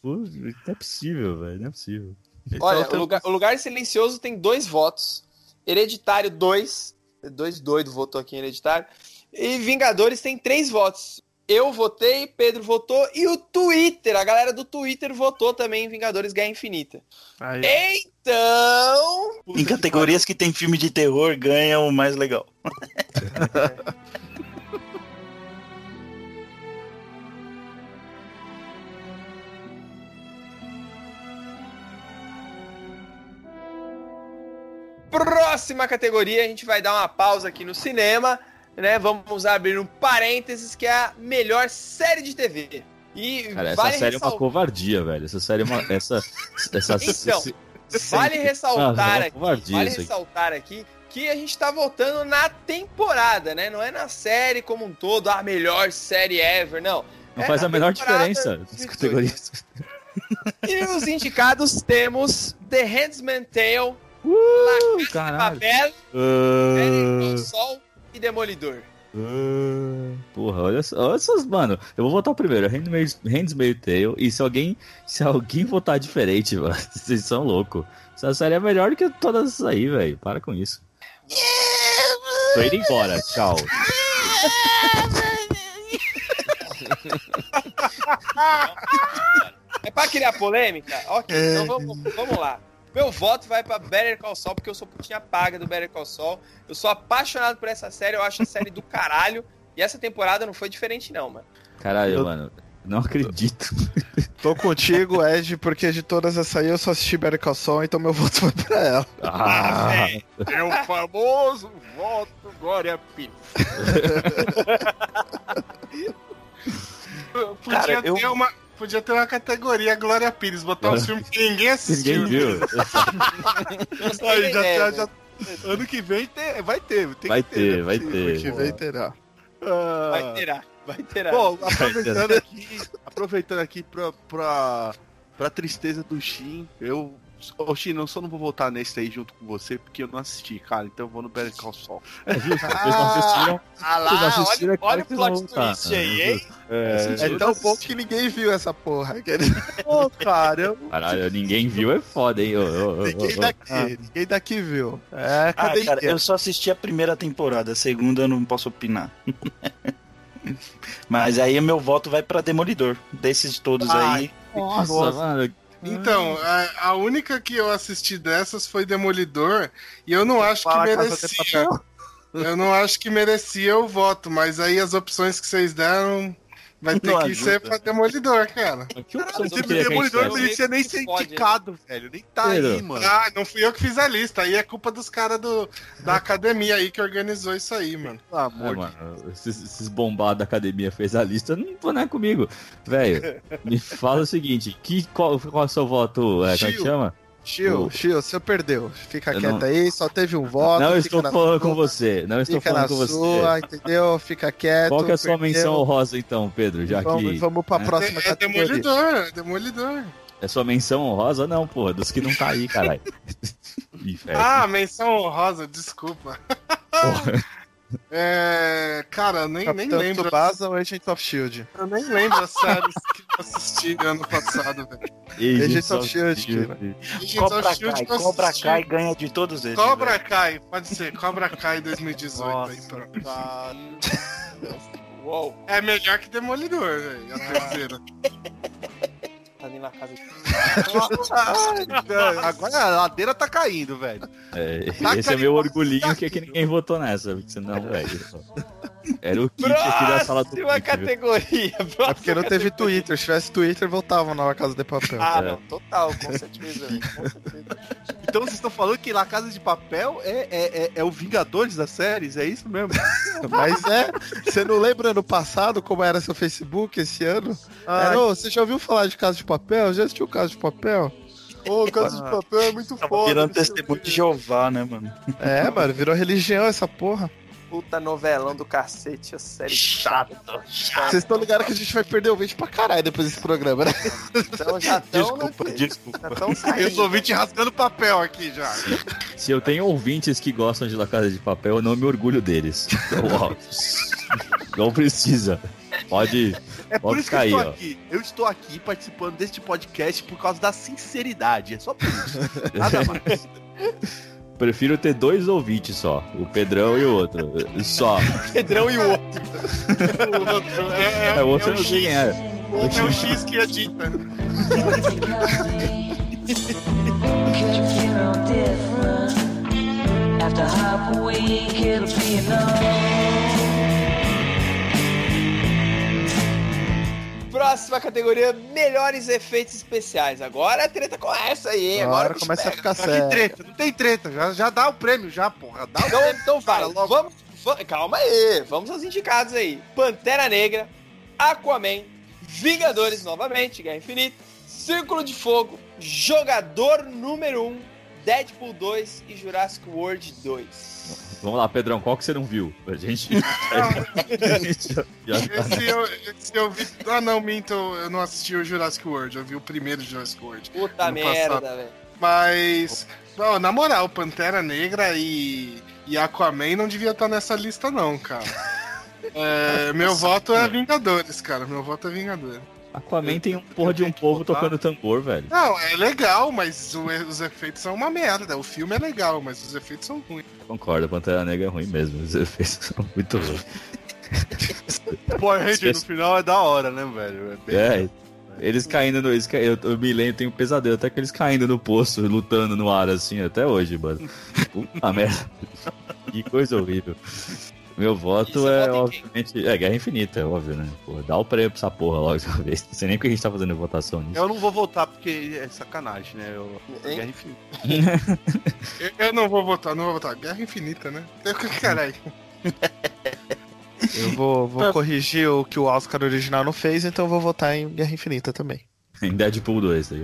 Pô, Não é possível, velho. Não é possível. Olha, Então, o lugar, o lugar Silencioso tem dois votos. Hereditário, dois. Dois doidos votou aqui em Hereditário. E Vingadores tem três votos. Eu votei, Pedro votou e o Twitter, a galera do Twitter votou também em Vingadores Guerra Infinita. Aí, Então. Em categorias que tem filme de terror, ganha o mais legal. *laughs* Próxima categoria, a gente vai dar uma pausa aqui no cinema, né? Vamos abrir um parênteses que é a melhor série de TV. E Cara, essa vale série é uma covardia, velho. Essa série é uma. Essa. essa *laughs* Então, esse- Vale ressaltar Ah, é aqui, vale ressaltar aqui que a gente tá voltando na temporada, né? Não é na série como um todo, a melhor série ever, não. Não É faz a menor temporada diferença de nas categorias. *laughs* E os indicados temos The Handmaid's Tale, Uh, caralho. Babel, Better Call Uh, Saul e Demolidor. uh, porra, olha só, olha essas, mano. Eu vou votar o primeiro, Handmaid's Handmaid's Tale. E se alguém, se alguém votar diferente, *laughs* mano, vocês são loucos. Essa série é melhor do que todas essas aí, velho. Para com isso. Tô indo embora, tchau. É pra criar polêmica? Ok, então vamos, vamos lá. Meu voto vai pra Better Call Saul, porque eu sou putinha paga do Better Call Saul. Eu sou apaixonado por essa série, eu acho a série do caralho. E essa temporada não foi diferente, não, mano. Caralho, Eu- mano. Não acredito. *laughs* Tô contigo, Ed, porque de todas essas aí eu só assisti Better Call Saul, então meu voto vai pra ela. Ah, É o famoso voto Glória Pires. *laughs* Cara, Podia, eu- ter uma, podia ter uma categoria Glória Pires, botar uns filmes que ninguém assistiu. ninguém viu. *laughs* Aí, já, ideia, já- velho. já- ano que vem tem- vai ter. Tem Vai que ter, ter, vai né? ter. Que vem terá. Ah, Vai terá, vai terá. Bom, aproveitando aqui, aproveitando aqui pra, pra, pra tristeza do Shin, eu. Ô, Shin, eu só não vou voltar nesse aí junto com você, porque eu não assisti, cara. Então eu vou no Better Call Saul. É, viu? Vocês não assistiram. Ah Vocês não lá, assistiram, olha, é olha o plot twist aí, hein? É, É tão bom que ninguém viu essa porra. Pô, *laughs* cara, eu. Caralho, ninguém viu é foda, hein? Ô, ô, ô, Ninguém daqui, ninguém daqui viu. É, Ah, cadê cara, eu só assisti a primeira temporada, a segunda eu não posso opinar. *laughs* Mas aí meu voto vai pra Demolidor. Desses todos aí. Nossa, mano. Então, a, a única que eu assisti dessas foi Demolidor, e eu não acho que Fala, merecia. Eu não acho que merecia o voto, mas aí as opções que vocês deram vai ter Não que ajuda. ser pra Demolidor, cara. Que opção O você queria que Demolidor não merecia nem ser Fode, indicado, velho. Nem tá Pedro. aí, mano. Ah, não fui eu que fiz a lista, aí é culpa dos caras do, da *laughs* academia aí que organizou isso aí, mano. Pelo É, amor de mano, esses, esses bombados da academia fez a lista, não tô nem comigo. Velho, me *laughs* fala o seguinte, que, qual, qual é o seu voto? É, como é que chama? Chiu, O- Chiu, você perdeu. Fica Eu quieto não- aí, só teve um voto. não estou na falando sua, com você, não estou Fica falando na com você. sua, entendeu? Fica quieto. Qual que é a sua perdeu. menção honrosa então, Pedro? Já vamos, que vamos pra né? próxima É, é categoria. Demolidor, é Demolidor. é sua menção honrosa, não, porra, dos que não tá aí, caralho. *laughs* Ah, menção honrosa, desculpa. Porra. *laughs* É. Cara, nem, nem Capitão lembro. Tsubasa ou Agent of S.H.I.E.L.D. Eu nem lembro as séries que eu assisti ano passado, velho. Agents of Shield, Agents Cobra of Shield Kai, eu Cobra. Kai ganha de todos eles. Cobra velho. Kai, pode ser, Cobra Kai 2018 aí, Nossa, pronto. cara. Uou, *laughs* É melhor que Demolidor, velho. A terceira. *laughs* na casa. Agora a ladeira tá caindo, velho. É, Tá esse é meu carinhoso, orgulhinho tá que, é que ninguém votou nessa, senão, velho. Era o kit aqui da sala do Próxima categoria. É Próxima porque não teve Twitter. Se tivesse Twitter, voltavam na Casa de Papel. Ah, É. não, total, com certeza. com certeza. Então vocês estão falando que La Casa de Papel é, é, é, é o Vingadores das séries? É isso mesmo? *laughs* Mas é, você não lembra ano passado como era seu Facebook esse ano? Ai, Era, "Ô, você já ouviu falar de Casa de Papel? Já assistiu Casa de Papel? Ô, Casa de Papel é muito Tava foda. virando o testemunho quê." de Jeová, né, mano? É, mano, virou religião essa porra. Puta novelão do cacete, a série Chato, Vocês estão ligados que a gente vai perder o vídeo pra caralho depois desse programa, né? Então já estão. *laughs* Desculpa, desculpa. Já estão Eu saindo. sou ouvinte rasgando papel aqui já. Se eu tenho ouvintes que gostam de La Casa de Papel, eu não me orgulho deles. Então, ó, não precisa. Pode. É por Pode isso que eu cair, estou ó. aqui. Eu estou aqui participando deste podcast por causa da sinceridade. É só por isso. *laughs* Nada mais. Prefiro ter dois ouvintes só. O Pedrão e o outro. Só. *laughs* Pedrão e o outro. *laughs* O outro é, é, É, o outro é o sei X. quem é. O outro é o X que edita. Different. *laughs* After half a week, it'll be enough. Próxima categoria: melhores efeitos especiais. Agora a treta começa aí, hein? Agora, Agora começa a ficar Que sério. treta, não tem treta. Já, já dá o prêmio, já, porra. Dá o Então, prêmio. então vai, Cara, logo. vamos, va- Calma aí, vamos aos indicados aí: Pantera Negra, Aquaman, Vingadores novamente, Guerra Infinita, Círculo de Fogo, Jogador número 1, Deadpool 2 e Jurassic World 2. Vamos lá, Pedrão, qual que você não viu? A gente. *laughs* já tá- Esse eu, esse eu vi. Ah, não, minto, eu não assisti o Jurassic World, eu vi o primeiro Jurassic World. Puta merda, velho. Mas, ó, na moral, Pantera Negra e, e Aquaman não devia estar nessa lista, não, cara. *laughs* É, meu voto é Vingadores, cara. Meu voto é Vingadores. Aquaman tem um porra de um povo tocando tambor, velho. Não, é legal, mas o- os efeitos são uma merda. O filme é legal, mas os efeitos são ruins. Concordo, Pantera Negra é ruim mesmo. Os efeitos *laughs* são muito ruins. *laughs* Power Ranger no final é da hora, né, velho? É bem- É, eles caindo no. Eles, ca- eu, eu me lembro, tenho um pesadelo, até que eles caindo no poço, lutando no ar assim, até hoje, mano. *laughs* Puta merda. Que coisa horrível. Meu voto você é, em obviamente. É, Guerra Infinita, é óbvio, né? Pô, dá o prêmio pra essa porra logo de uma *laughs* vez. Não sei nem porque a gente tá fazendo votação nisso. Eu não vou votar porque é sacanagem, né? Eu? Guerra Infinita. *laughs* Eu, eu não vou votar, não vou votar. Guerra Infinita, né? Eu, caralho. Eu vou, vou *laughs* corrigir o que o Oscar original não fez, então eu vou votar em Guerra Infinita também. Em Deadpool 2, tá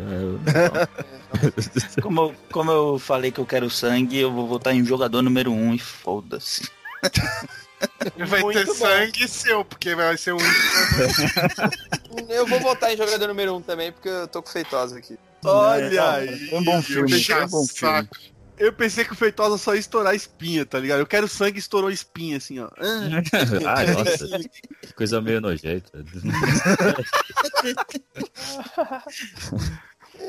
Como eu, como eu falei que eu quero sangue, eu vou votar em jogador número 1 um, e foda-se. *laughs* Vai Muito ter bom. sangue seu, porque vai ser o único. *laughs* Eu vou votar em jogador número 1 um também, porque eu tô com feitosa aqui. Olha aí. Foi um bom filme, Eu foi um bom filme. Eu pensei que o Feitosa só ia estourar espinha, tá ligado? Eu quero sangue e estourou espinha, assim, ó. Ai, *laughs* nossa. que Coisa meio nojenta.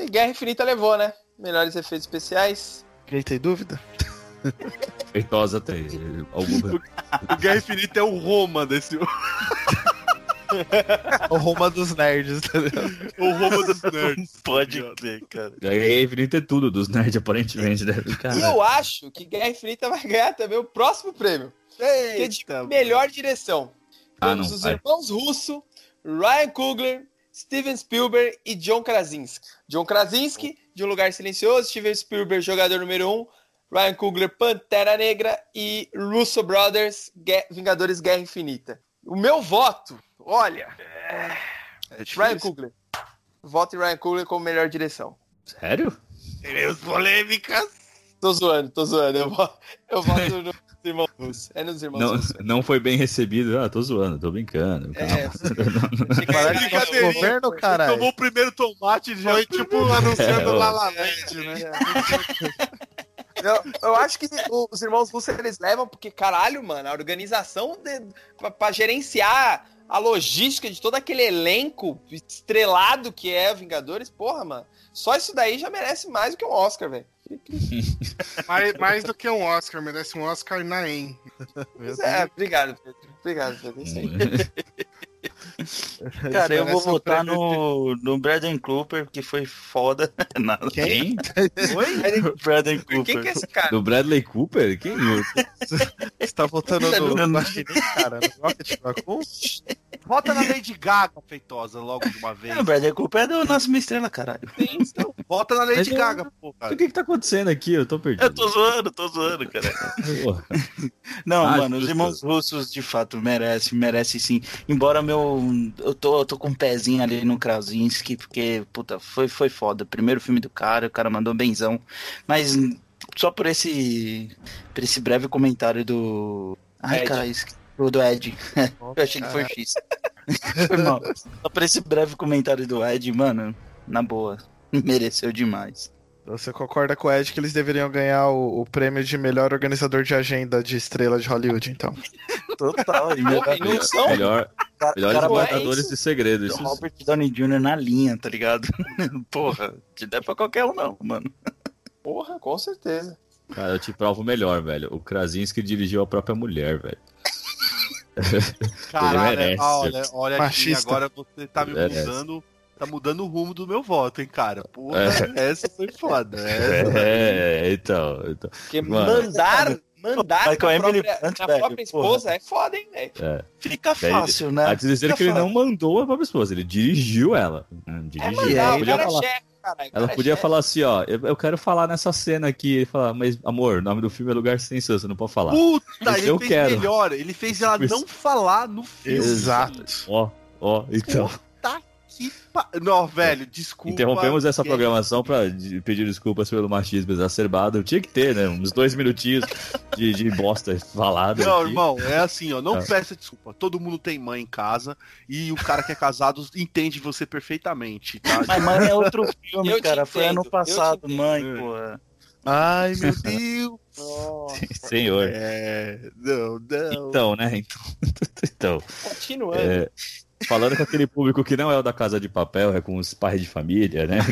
Guerra Infinita levou, né? Melhores efeitos especiais. Ninguém tem dúvida? Feitosa tem. Algum... O Guerra Infinita é o Roma desse. *laughs* O Roma dos Nerds, tá ligado? O Roma dos nerds. *laughs* Pode crer, cara. Guerra Infinita é tudo dos nerds, aparentemente, né? E eu acho que Guerra Infinita vai ganhar também o próximo prêmio. Que é de Eita, melhor direção. Ah, Temos não os vai. irmãos Russo, Ryan Coogler, Steven Spielberg e John Krasinski. John Krasinski, de Um Lugar Silencioso, Steven Spielberg, jogador número 1, um, Ryan Coogler, Pantera Negra e Russo Brothers, Vingadores Guerra Infinita. O meu voto, olha, É Ryan difícil. Coogler. Voto em Ryan Coogler como melhor direção. sério? Teremos polêmicas. Tô zoando, tô zoando. Eu voto, eu voto nos irmãos Russo. É nos irmãos Não, Russo. não foi bem recebido. Ah, tô zoando, tô brincando. É, *laughs* que- nosso governo, caralho. Tomou o primeiro tomate e já. Foi tipo *laughs* anunciando É, ó. La La Land, né? *laughs* Eu, eu acho que os irmãos russos eles levam, porque, caralho, mano, a organização de, pra, pra gerenciar a logística de todo aquele elenco estrelado que é Vingadores, porra, mano. Só isso daí já merece mais do que um Oscar, velho. *laughs* Mais, mais do que um Oscar, merece um Oscar na EM. É, obrigado, Pedro. Obrigado, Pedro. É Isso aí. Cara, eu vou um votar prêmio no, no Braden Cooper, que foi foda. *laughs* Nada. Quem? Braden *laughs* Cooper. Quem que é esse cara? Do Bradley Cooper? Quem? *laughs* Você tá votando no, Não. no Guaxinim, cara? No Rocket Raccoon? Vota na Lady Gaga, Feitosa, logo de uma vez. É, o Braden Cooper é do Nasce Uma Estrela, caralho. Vota na Mas Lady eu- Gaga, pô, O cara. que que tá acontecendo aqui? Eu tô perdido. Eu tô zoando, tô zoando, cara. Porra. Não, Ah, mano, os irmãos russos de fato merecem, merecem sim. Embora meu. Eu tô, eu tô com um pezinho ali no Krasinski, porque, puta, foi, foi foda. Primeiro filme do cara, o cara mandou benzão. Mas só por esse. Por esse breve comentário do. Ai, Ed. cara, esque- do Ed. *laughs* eu achei que foi X. foi mal. Só por esse breve comentário do Ed, mano, na boa. Mereceu demais. Você concorda com o Ed que eles deveriam ganhar o, o prêmio de melhor organizador de agenda de estrela de Hollywood, então? *laughs* Total, e não são? Melhor, cara, melhores cara, é matadores isso? de segredo. Isso Robert Downey Jr. na linha, tá ligado? *laughs* Porra, te der pra qualquer um não, mano. Porra, com certeza. Cara, eu te provo melhor, velho. O Krasinski dirigiu a própria mulher, velho. Caralho, *laughs* merece. olha, olha aqui, agora você tá me Merece. Tá mudando o rumo do meu voto, hein, cara. Porra, É. essa foi foda. Essa... *laughs* É, então, então. Porque Mano. mandar, mandar Mas a na própria, Blunt, na velho, própria esposa é foda, hein, velho? É. Fica fácil, né? De dizer Fica que ele não mandou a própria esposa, ele dirigiu ela. né? É Dirigiu. mandar, ela o podia cara é falar, chefe, caralho. o ela cara é podia chefe. falar assim, ó, eu, eu quero falar nessa cena aqui. Ele fala, mas amor, o nome do filme é Lugar Sem Senso, você não pode falar. Puta, Isso ele eu fez quero. melhor. Ele fez ela não falar no filme. Exato. Ó, ó, então. Que pa... Não, velho, desculpa. Interrompemos essa porque- programação pra de- pedir desculpas pelo machismo exacerbado. Tinha que ter, né? Uns dois minutinhos de, de bosta falada. Não, aqui. irmão, é assim, ó. Não Ah. peça desculpa. Todo mundo tem mãe em casa e o cara que é casado entende você perfeitamente, tá? Mas mãe é outro filme, Eu cara. Foi entendo, ano eu passado, mãe, É. porra. Ai, meu Deus. *laughs* Nossa. Senhor. É, não, não. Então, né? Então, *laughs* então Continuando. é, falando com aquele público que não é o da Casa de Papel, é com os pais de família, né? *laughs*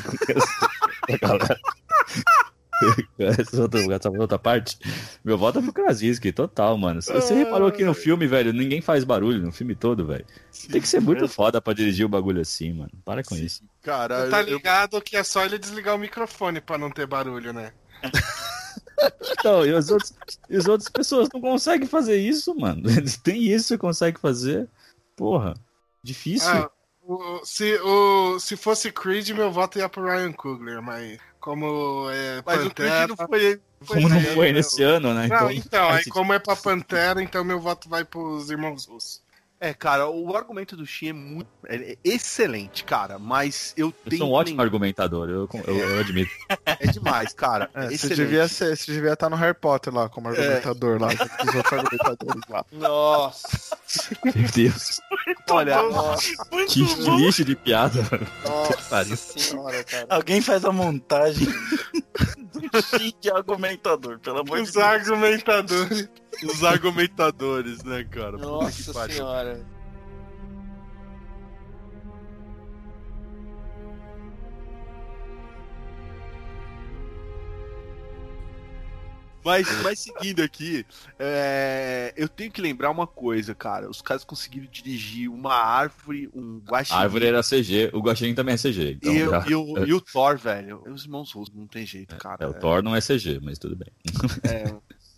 Com essa galera. Essa outra, essa outra parte, meu voto é pro Krasinski, total, mano. Você reparou aqui no filme, velho, ninguém faz barulho no filme todo, velho. Tem que ser muito foda pra dirigir o bagulho assim, mano. Para com isso. Cara, Tá eu- ligado que é só ele desligar o microfone pra não ter barulho, né? Então, e as outras, e as outras pessoas não conseguem fazer isso, mano. *laughs* Eles têm isso e conseguem fazer. Porra, difícil. Ah, o- se, o, se fosse Creed, meu voto ia pro Ryan Coogler, mas como é Mas o Pantera... Creed não foi. Como não foi nesse ano, né? Não, então, faz aí como é pra Pantera, então meu voto vai pros irmãos russos. É, cara, o argumento do Shin é muito. É excelente, cara, mas eu Eu tenho. sou um ótimo argumentador, eu, eu, eu admito. É demais, cara. É, você devia ser, você devia estar no Harry Potter lá, como argumentador lá, junto com os outros argumentadores lá. *laughs* Nossa, Meu Deus. Olha, Que lixo de piada. *laughs* nossa senhora, cara. Alguém faz a montagem *laughs* de argumentador, pelo amor de Os Deus. argumentadores. os argumentadores, né, cara? Nossa pariu. senhora. Mas, mas seguindo aqui, é, eu tenho que lembrar uma coisa, cara. Os caras conseguiram dirigir uma árvore, um A guaxinim. árvore era CG, o Guaxinim também é CG. Então e, o- já- e o, e o *laughs* Thor, velho. Os irmãos russos, não tem jeito, cara. É, o Thor não é CG, mas tudo bem.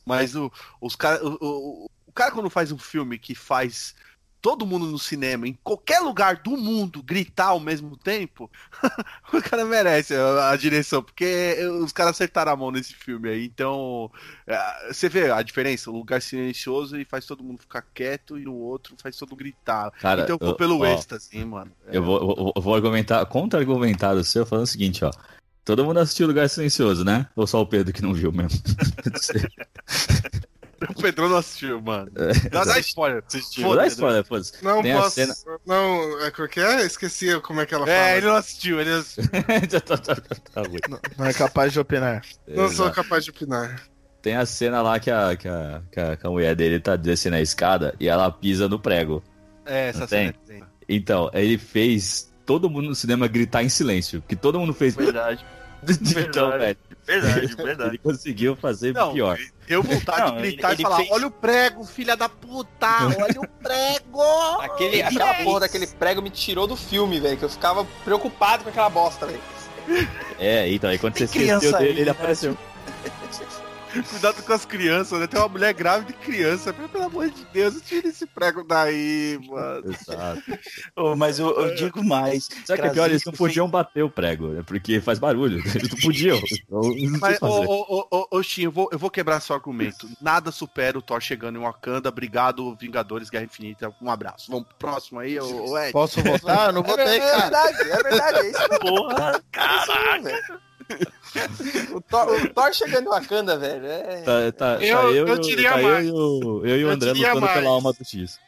Mas o, os cara, o, o, o cara, quando faz um filme que faz todo mundo no cinema, em qualquer lugar do mundo, gritar ao mesmo tempo, *laughs* o cara merece a, a direção, porque os caras acertaram a mão nesse filme aí. Então, é, você vê a diferença? O lugar silencioso e faz todo mundo ficar quieto, e o outro faz todo mundo gritar. Cara, então, eu vou pelo ó, êxtase, hein, mano. É, Eu vou, eu vou argumentar, contra-argumentar o seu falando o seguinte, ó. Todo mundo assistiu Lugar Silencioso, né? Ou só o Pedro que não viu mesmo? *laughs* *laughs* O Pedro não assistiu, mano. É, Dá, dá spoiler. Vou dar spoiler, foda-se. Não Tem posso. cena- Não, é porque é? Esqueci como é que ela fala. É, ele não assistiu, ele não assistiu. *laughs* Tá- tá- tá- ruim. Não é capaz de opinar. Não sou Exato. capaz de opinar. Tem a cena lá que a, que, a, que, a, que a mulher dele tá descendo a escada e ela pisa no prego. É, essa Não cena tem? tem. Então, ele fez todo mundo no cinema gritar em silêncio. Porque todo mundo fez. Verdade. Então, velho. Verdade, *laughs* verdade. Ele conseguiu fazer Não, pior. Deu vontade Não, de gritar ele e falar: fez- olha o prego, filha da puta! Olha o prego! Aquele, aquela porra daquele prego me tirou do filme, velho. Que eu ficava preocupado com aquela bosta, velho. É, então, aí quando você Tem esqueceu criança dele, aí, ele né? apareceu. *laughs* Cuidado com as crianças, né? Tem uma mulher grávida e criança. Pelo amor de Deus, tira esse prego daí, mano. Exato. Ô, mas eu, eu digo mais. Sabe o que é pior? Eles não podiam bater o prego, né? Porque faz barulho. *laughs* Eles não podiam. Então, não Mas, ô, ô, ô, Shin, eu vou, eu vou quebrar seu argumento. Nada supera o Thor chegando em Wakanda. Obrigado, Vingadores, Guerra Infinita. Um abraço. Vamos pro próximo aí, ô, ô Ed. Posso votar? Eu não É, votei, é cara. verdade, é verdade. É isso mesmo, Porra, caraca. velho. O Thor, o Thor chegando em Wakanda, velho. É... Tá, tá, tá Eu- eu, eu e o- diria tá eu mais. e o, eu e o Eu André lutando mais. pela alma do X.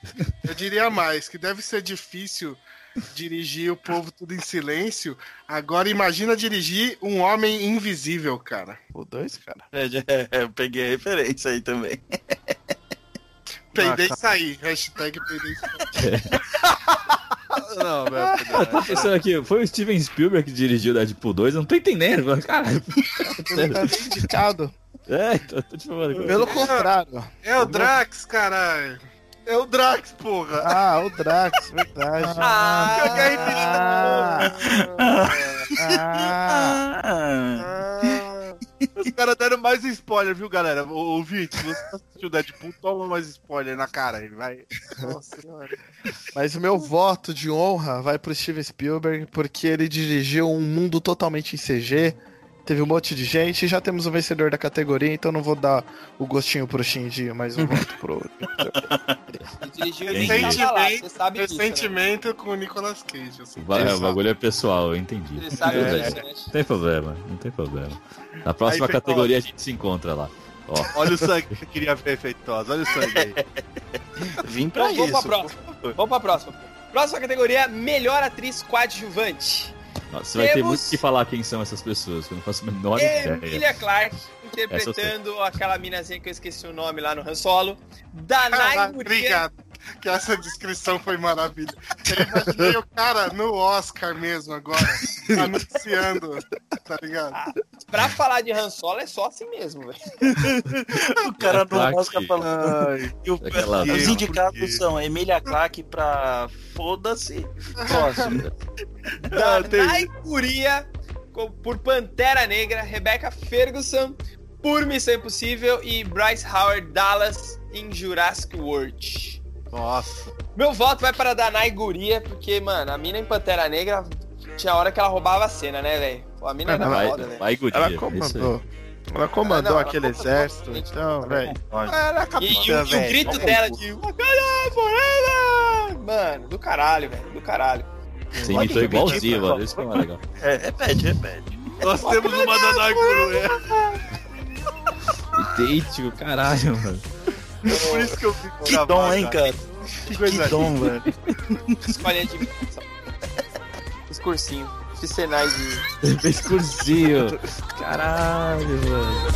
Eu diria mais, que deve ser difícil dirigir o povo tudo em silêncio. Agora imagina dirigir um homem invisível, cara. O dois, cara. É, é, eu peguei a referência aí também. Peidei Ah, e saí. Hashtag peidei e saí. *laughs* Não, velho. Tô pensando aqui, foi o Steven Spielberg que dirigiu Deadpool 2? Eu não tô entendendo, mano. Caralho. Tá indicado. É, tô, tô te falando. Pelo contrário. É o Drax, caralho. É o Drax, porra. Ah, o Drax, verdade. Ah, Ah, ah, Ah, Os caras deram mais spoiler, viu, galera? Ô, Ouvinte, se você assistiu Deadpool, toma mais spoiler na cara aí, vai. Nossa senhora. Mas o meu voto de honra vai pro Steven Spielberg, porque ele dirigiu um mundo totalmente em CG. Teve um monte de gente e já temos o vencedor da categoria, então não vou dar o gostinho pro Shinji, mas um voto pro. Sabe disso, né? Ressentimento com o Nicolas Cage. assim. O ba- é, o bagulho é pessoal, eu entendi. Ele sabe É, disso, né? Não tem problema, não tem problema. Na próxima Aí, categoria a gente se encontra lá. Ó, Olha o sangue que eu queria ver, Feitosa. Olha o sangue aí. *laughs* vim pra Então, vamos isso. pra próxima. Vamos pra próxima. Próxima categoria, melhor atriz coadjuvante. Nossa, você vai ter muito que falar quem são essas pessoas, que eu não faço a menor ideia. Emilia Clarke, interpretando aquela minazinha que eu esqueci o nome lá no Han Solo. Danai Ah, Gurira. obrigado. Que essa descrição foi maravilhosa. Eu imaginei o cara no Oscar mesmo agora, *laughs* anunciando, tá ligado? Pra falar de Han Solo é só assim mesmo, velho. O cara Clarke. no Oscar falando. O- Aquela- Os indicados são Emília Clarke pra foda-se. Próximo. *laughs* Ah, tem- por Pantera Negra, Rebecca Ferguson por Missão Impossível e Bryce Howard Dallas em Jurassic World. Nossa. Meu voto vai para Danai Guria, porque, mano, a mina em Pantera Negra tinha hora que ela roubava a cena, né, velho? A mina era Vai, foda, velho. vai, guria. Ela é comandou. Ela comandou Ah, não, ela aquele exército, então, velho. Ela é E, capitã, e o- e o grito dela de! Mano, do caralho, velho, do caralho. Você imitou igualzinho, mano. Isso que é mais legal. É, repete, repete. Nós temos uma Danai Guru. Idêntico, caralho, mano. É por isso que eu fico Que dom, hein, cara? Que coisa Que dom, velho. Escolha de. Fiz cursinho. Fiz Senai de. Fez cursinho. Caralho, mano.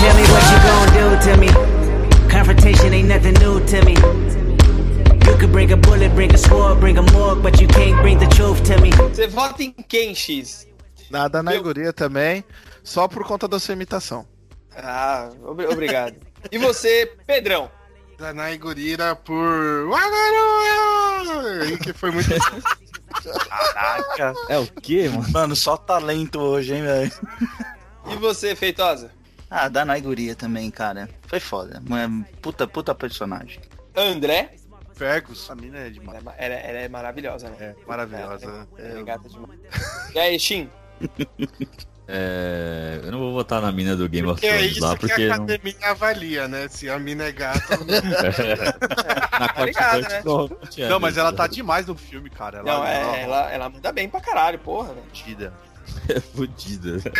Tell me what you gonna do to me. Confrontation ain't nothing new to me. You could bring a bullet, bring a sword, bring a morgue, but you can't bring the truth to me. Você vota em quem, X? Nada na guria também, só por conta da sua imitação. Ah, obri- obrigado. e você, Pedrão? Danai Gurira por. Wagaru! Que foi muito. Caraca. É o quê, mano? Mano, só talento hoje, hein, velho. E você, Feitosa? Ah, Danai Guria também, cara. Foi foda. Uma Puta, puta personagem. André? Fergus, a mina é Ela demais. é, ma- ela é- ela é maravilhosa, né? É, maravilhosa. É, É, gata demais. E aí, Shin? *laughs* É, eu não vou votar na mina do Game of Que é Thrones isso lá, que porque a não... academia avalia, né? Se a mina é gata. *laughs* na quarta ligado, né? não, não tinha Não, mas visto. ela tá demais no filme, cara. Ela, Não, é, ela, ela manda bem pra caralho, porra. Fudida. É fodida. *laughs*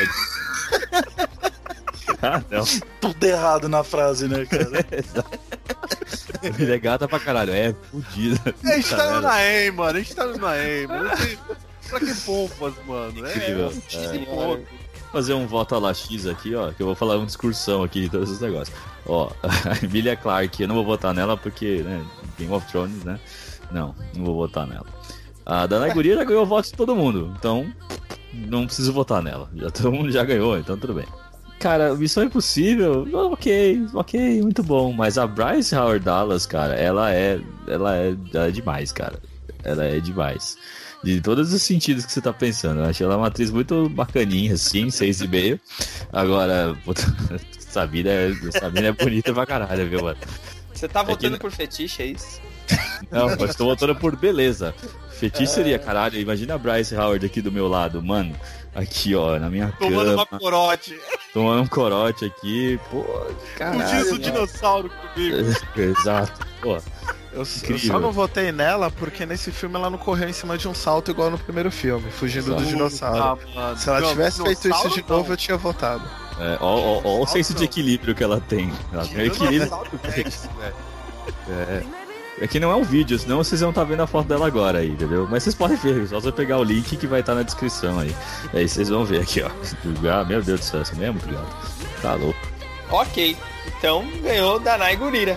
ah, não. Tudo errado na frase, né, cara? *laughs* Ele é gata pra caralho. É fodida. A gente tá no. Naem, mano. A gente tá no Naem, mano. Pra que pompas, mano? É, Incrível. é, É. ponto. fazer um voto a la X aqui, ó, que eu vou falar uma discursão aqui de todos os negócios. Ó, *laughs* a Emilia Clarke, eu não vou votar nela porque, né, Game of Thrones, né? Não, não vou votar nela. A Danai Guria já ganhou o voto de todo mundo, então não preciso votar nela. Já todo mundo já ganhou, então tudo bem. Cara, Missão Impossível, ok, ok, muito bom. Mas a Bryce Howard Dallas, cara, ela é, ela é, ela é demais, cara. Ela é demais. De todos os sentidos que você tá pensando. Eu acho ela uma atriz muito bacaninha, assim, seis e meio. Agora, puta, *laughs* Sabina é, Sabina é bonita pra caralho, viu, mano? Você tá que votando não- por fetiche, é isso? Não, mas tô votando por beleza. Fetiche seria, caralho, imagina a Bryce Howard aqui do meu lado, mano. Aqui, ó, na minha Tomando uma cama, corote. tomando um corote aqui, pô, caralho. Um diz o dinossauro comigo. *laughs* Exato, pô. Eu, eu só não votei nela porque nesse filme ela não correu em cima de um salto igual no primeiro filme, fugindo do Exato. dinossauro. Ah, mano. Se ela Não, tivesse feito isso de novo, não. eu tinha votado. É, ó, ó, ó o senso de equilíbrio que ela tem. Ela tem um equilíbrio. Velho. É. É que não é um vídeo, senão vocês vão estar vendo a foto dela agora aí, entendeu? Mas vocês podem ver, só você pegar o link que vai estar na descrição aí. Aí vocês vão ver aqui, ó. Ah, meu Deus do céu, mulher é muito gata. Tá louco. Ok, então ganhou Danai Gurira.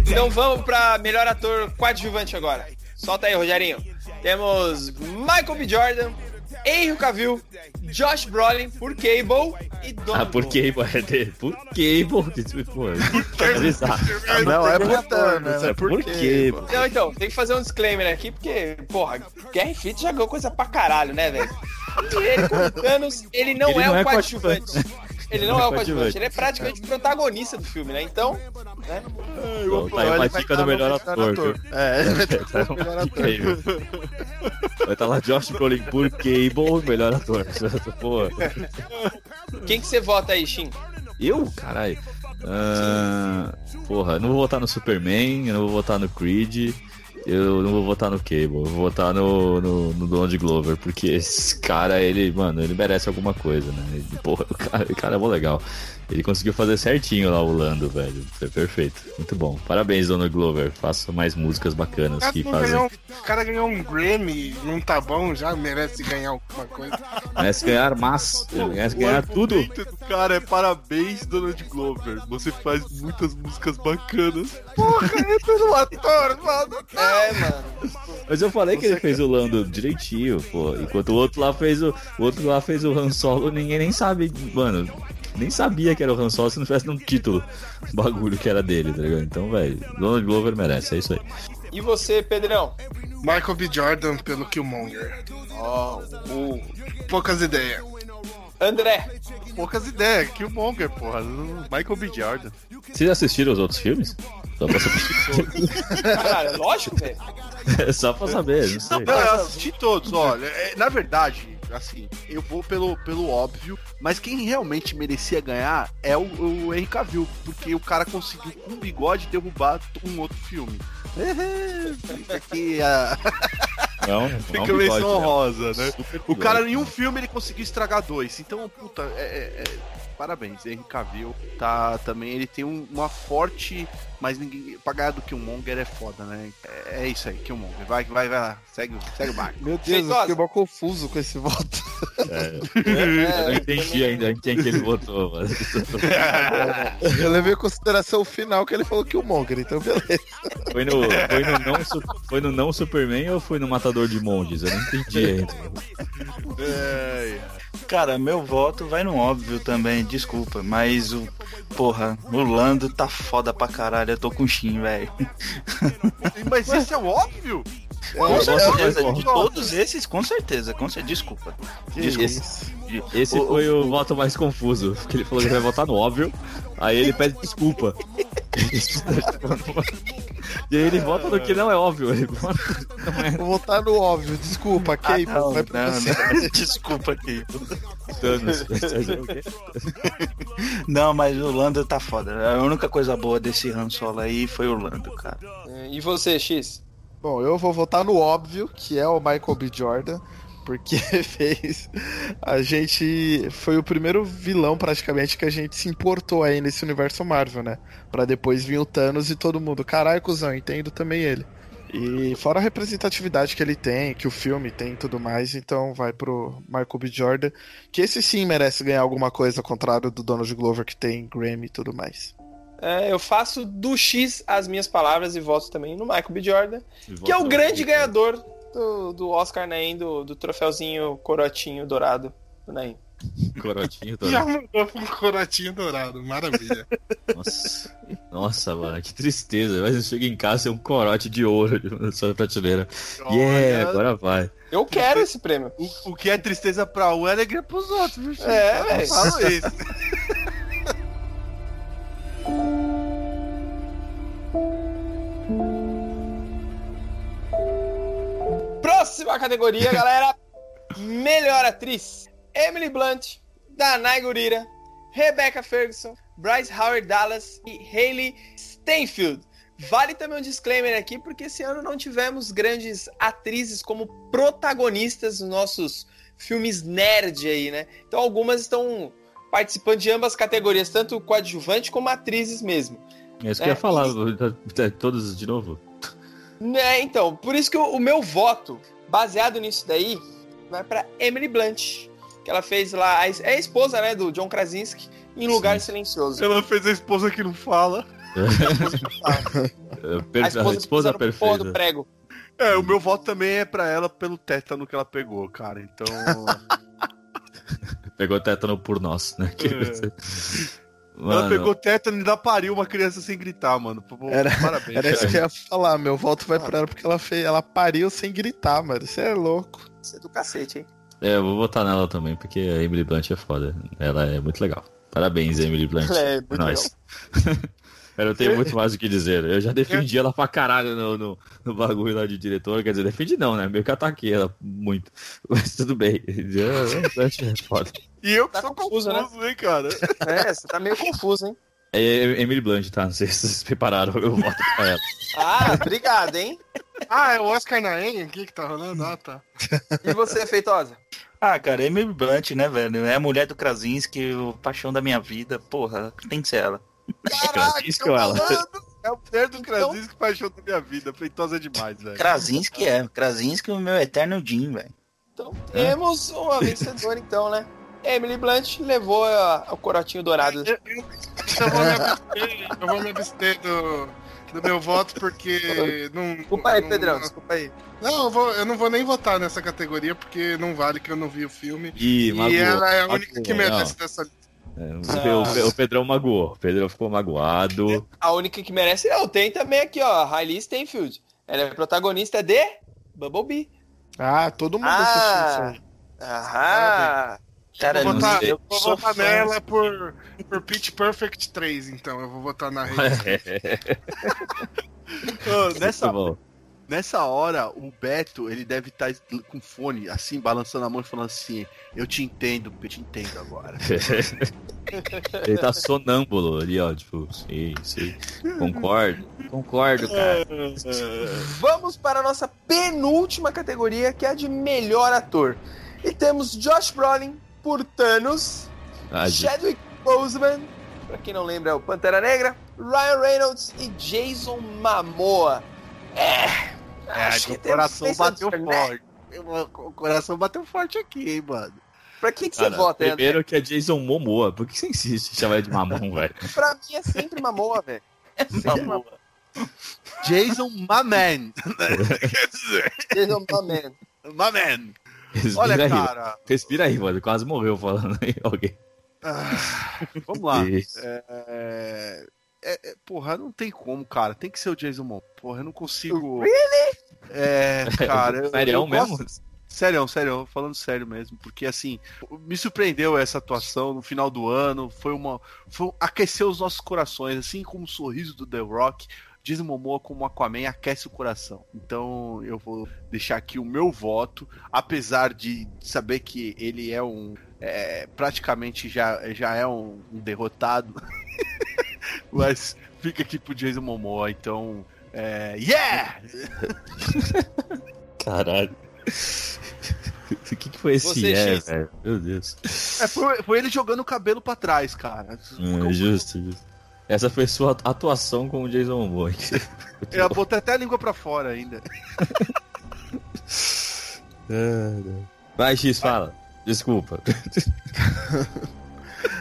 Então vamos pra melhor ator coadjuvante agora. Solta aí, Rogerinho. Temos Michael B. Jordan, Henry Cavill, Josh Brolin por Cable e Donald Ah, por que, Por que, pô? Pô, exato. Não, é por Thanos, É é por pô? Não, então, tem que fazer um disclaimer aqui, porque, porra, Infinita já ganhou coisa pra caralho, né, velho? E ele, como Thanos, ele não Ele é não o é coadjuvante. coadjuvante. Ele não é o coadjuvante, ele é praticamente o protagonista do filme, né? Então, né? Então, tá aí Ele uma vai dica estar do melhor melhor ator, ator. É, ele *laughs* vai estar Tá no melhor uma dica aí, ator. Vai estar lá Josh Brolin por Cable, melhor ator. *laughs* Pô, Quem que você vota aí, Shin? eu? Caralho. Ah, porra, eu não vou votar no Superman, eu não vou votar no Creed. Eu não vou votar no Cable, eu vou votar no, no, no Donald Glover, porque esse cara, ele, mano, ele merece alguma coisa, né? Ele, porra, o cara, o cara é mó legal. Ele conseguiu fazer certinho lá o Lando, velho. Foi perfeito. Muito bom. Parabéns, Donald Glover. Faça mais músicas bacanas O cara, que fazem. ganhou, o cara ganhou um Grammy, não tá bom, já merece ganhar alguma coisa. Merece ganhar mas. Merece ganhar o tudo. cara é parabéns, Donald Glover. Você faz muitas músicas bacanas. Porra, é pelo ator, mano. É, mano. Mas eu falei que ele fez o Lando direitinho, pô. Enquanto o outro lá fez o. O outro lá fez o Han Solo, ninguém nem sabe, mano. Nem sabia que era o Han Solo se não tivesse um título. O bagulho que era dele, tá ligado? Então, velho, Donald Glover merece, é isso aí. E você, Pedrão? Michael B. Jordan pelo Killmonger. Ó, o Poucas ideias. André. Poucas ideias. Killmonger, porra. Michael B. Jordan. Vocês assistiram os outros filmes? Só pra saber. *laughs* Cara, lógico, velho. *laughs* É só pra saber, não sei. Não, eu assisti todos, olha. é, na verdade, assim, eu vou pelo, pelo óbvio, mas quem realmente merecia ganhar é o, o Henry Cavill, porque o cara conseguiu com um bigode derrubar um outro filme. Fica aqui a, Não, não fica é um *laughs* a bigode, menção né? honrosa, né? Super O cara em um filme ele conseguiu estragar dois. Então, puta, é, é- é- parabéns. Henry Cavill tá também, ele tem um- uma forte, mas ninguém pra ganhar do Killmonger é foda, né? É, é isso aí, Killmonger. Vai, vai, vai lá. Segue, segue o barco. Meu Deus, eu Feitosa. fiquei mal confuso com esse voto. Eu não entendi ainda em quem que ele votou, mano. *laughs* Eu levei em consideração o final que ele falou que o Monger, então beleza. Foi no, foi, no não, foi no não Superman ou foi no Matador de Monges? Eu não entendi ainda. É, é. Cara, meu voto vai no óbvio também, desculpa, mas o. Porra, o Lando tá foda pra caralho, eu tô com Shin, velho. Mas isso é óbvio? Com certeza, de todos esses, com certeza, com certeza, desculpa. Desculpa. Esse, esse foi o voto mais confuso, porque ele falou que vai votar no óbvio, aí ele pede desculpa. e aí ele vota no que não é óbvio. Ele vota no que não é Vou votar no óbvio, desculpa, Ah, não, vai pra não, você. não, *laughs* desculpa o quê? Não, mas o Lando tá foda. A única coisa boa desse Han Solo aí foi o Lando, cara. E você, X? Bom, eu vou votar no óbvio, que é o Michael B. Jordan, porque *laughs* fez. A gente. Foi o primeiro vilão, praticamente, que a gente se importou aí nesse universo Marvel, né? Pra depois vir o Thanos e todo mundo. Caralho, cuzão, entendo também ele. E fora a representatividade que ele tem, que o filme tem e tudo mais, então vai pro Michael B. Jordan, que esse sim merece ganhar alguma coisa, ao contrário do Donald Glover, que tem Grammy e tudo mais. É, eu faço do X as minhas palavras e voto também no Michael B. Jordan, que é o grande ganhador do, do Oscar Naim, do, do troféuzinho corotinho dourado do Naim. Corotinho, *laughs* Já Thanos. mudou um corotinho dourado, maravilha. Nossa. Nossa, mano, que tristeza. Mas eu chego em casa e é um corote de ouro na sua prateleira. Yeah, Olha, agora vai. Eu quero esse prêmio. o, o que é tristeza pra um é alegria pros outros, viu? É, velho. falo isso. *laughs* Próxima categoria, galera. Melhor atriz. Emily Blunt, Danai Gurira, Rebecca Ferguson, Bryce Howard Dallas e Hailey Steinfeld. Vale também um disclaimer aqui, porque esse ano não tivemos grandes atrizes como protagonistas nos nossos filmes nerd aí, né? Então algumas estão participando de ambas categorias, tanto coadjuvante como atrizes mesmo. É isso que eu É, ia falar. tá- Todos de novo. Né, então, por isso que o, o meu voto, baseado nisso daí, vai pra Emily Blunt. Que ela fez lá, a, é a esposa, né, do John Krasinski, em Lugar Silencioso. Ela fez a esposa que não fala. *laughs* É, a A esposa, esposa, que puseram porra do perfeita. prego. É, o meu voto também é pra ela pelo tétano que ela pegou, cara. Então. *laughs* Pegou tétano por nós, né? É. *laughs* você- ela Mano, pegou tétano e ainda pariu uma criança sem gritar, mano. Pô, Era- Parabéns. Era isso que eu ia falar, meu voto vai pra ela porque ela, fez, ela pariu sem gritar, mano. Isso é louco. Isso é do cacete, hein? É, eu vou votar nela também, porque a Emily Blunt é foda. Ela é muito legal. Parabéns, Emily Blunt. É muito Nós. *laughs* Eu não tenho muito mais o que dizer. Eu já defendi ela pra caralho no, no, no bagulho lá de diretor. Quer dizer, defendi não, né? Meio que ataquei ela muito. Mas tudo bem. Emily Blunt é foda. E eu que Tá sou confuso, confuso, né? hein, cara? É, você tá meio confuso, hein? É Emily Blunt, tá? Não sei se vocês prepararam. Eu voto pra ela. Ah, obrigado, hein? Ah, é o Oscar Naem aqui que tá rolando? Ah, tá. E você, Feitosa? Ah, cara, Emily Blunt, né, velho? É a mulher do Krasinski, o paixão da minha vida. Porra, tem que ser ela. Krasinski ou ela? É o mulher do Krasinski que paixão da minha vida. Feitosa demais, velho. Krasinski é. Krasinski é o meu eterno Jim, velho. Então temos *laughs* uma vencedora, então, né? Emily Blunt levou a- o corotinho dourado. Eu, eu- eu vou me abster, eu vou me abster do, do meu voto porque não. Desculpa aí, não- Pedrão, não- desculpa aí. Não, eu, vou, eu não vou nem votar nessa categoria porque não vale que eu não vi o filme. Ih, e magoou, ela é a única magoou, que merece não. dessa lista. É, o, Pedrão magoou. O Pedrão ficou magoado. A única que merece não, tem também aqui, ó, Riley Stenfield. Ela é protagonista de Bumblebee. Ah, todo mundo Ah. assistiu isso aí. Aham. Cara, vou não votar, eu vou votar fã. nela por, por Pitch Perfect 3, então. Eu vou votar na rede. *laughs* Ô, nessa. Nessa hora, o Beto, ele deve estar com fone, assim, balançando a mão e falando assim: Eu te entendo, eu te entendo agora. *laughs* Ele tá sonâmbulo ali, ó. Tipo, sim, sim. Concordo. Concordo, cara. Vamos para a nossa penúltima categoria, que é a de melhor ator. E temos Josh Brolin por Thanos, Ah. Chadwick Boseman, pra quem não lembra, é o Pantera Negra, Ryan Reynolds e Jason Momoa. É, É, acho que o coração bateu né? forte. O coração bateu forte aqui, hein, mano. Pra que, que você Cara, vota, André? primeiro que é Jason Momoa. Por que você insiste em chamar ele de mamão, *laughs* velho? Pra mim é sempre Momoa, velho. Sempre Momoa. Jason Maman. *laughs* Jason Momoa. Maman. Respira Olha, aí. cara. Respira aí, mano. Quase morreu falando aí alguém. ah, vamos lá. É, é, é, porra, não tem como, cara. Tem que ser o Jason Momoa. Porra, eu não consigo. É, *laughs* cara. eu- Sério eu mesmo? gosto- Sério, sério, falando sério mesmo, porque assim, me surpreendeu essa atuação no final do ano, foi uma. Foi, aqueceu os nossos corações, assim como o sorriso do The Rock, Jason Momoa como Aquaman aquece o coração. Então eu vou deixar aqui o meu voto, apesar de saber que ele é um. é, praticamente já, já é um, um derrotado, *laughs* *laughs* mas fica aqui pro Jason Momoa, então. É, yeah! *laughs* Caralho. O que, que foi esse Você, é, velho? Meu Deus. É, foi, foi ele jogando o cabelo pra trás, cara. Hum, justo, justo. Essa foi sua atuação com o Jason Momoa. *laughs* Eu botei até a língua pra fora ainda. Vai, X, fala. Desculpa.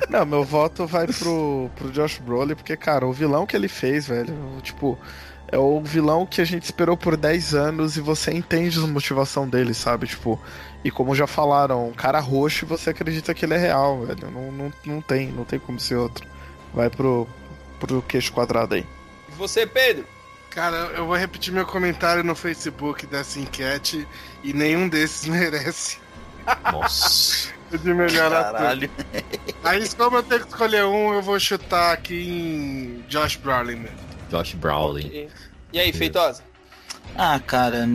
Não, meu voto vai pro, pro Josh Brolin, porque, cara, o vilão que ele fez, velho, tipo, é o vilão que a gente esperou por 10 anos e você entende a motivação dele, sabe? Tipo, e como já falaram, um cara roxo e você acredita que ele é real, velho. Não, não, não tem, não tem como ser outro. Vai pro, pro queixo quadrado aí. E você, Pedro? Cara, eu vou repetir meu comentário no Facebook dessa enquete e nenhum desses *laughs* merece Nossa. De melhor ator. Caralho. Aí, como eu tenho que escolher um, eu vou chutar aqui em Josh Brolin mesmo. Josh Brolin. E, e aí, Feitosa? Ah, cara,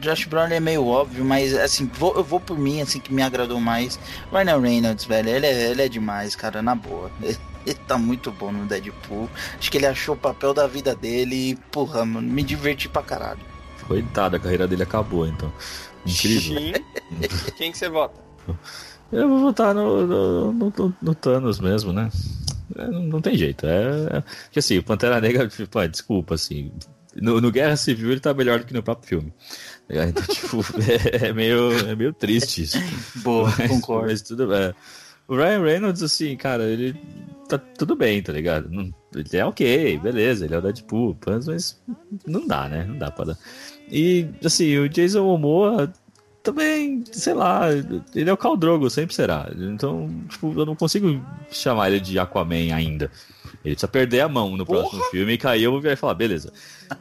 Josh Brolin é meio óbvio, mas assim, vou- eu vou por mim, assim, que me agradou mais. Ryan Reynolds, velho, ele é, ele é demais, cara, na boa. *laughs* Ele tá muito bom no Deadpool. Acho que ele achou o papel da vida dele e, porra, mano, me diverti pra caralho. Coitado, a carreira dele acabou, então. Incrível. Sim. *laughs* Quem que você vota? *laughs* Eu vou votar no, no, no- no Thanos mesmo, né? É, não, não tem jeito. É, é- que assim, o Pantera Negra, *laughs* tipo, ah, desculpa, assim. No, no Guerra Civil ele tá melhor do que no próprio filme. Ligado? Então, *laughs* tipo, é, é meio, é meio triste isso. *laughs* Boa, Mas- concordo. Mas tudo bem. O Ryan Reynolds, assim, cara, ele tá tudo bem, tá ligado? Não- ele é ok, beleza, ele é o Deadpool, mas não dá, né? Não dá pra dar. E, assim, o Jason Momoa também, sei lá, ele é o Khal Drogo, sempre será. Então, tipo, eu não consigo chamar ele de Aquaman ainda. Ele precisa perder a mão no próximo filme e cair eu vou e falar, beleza,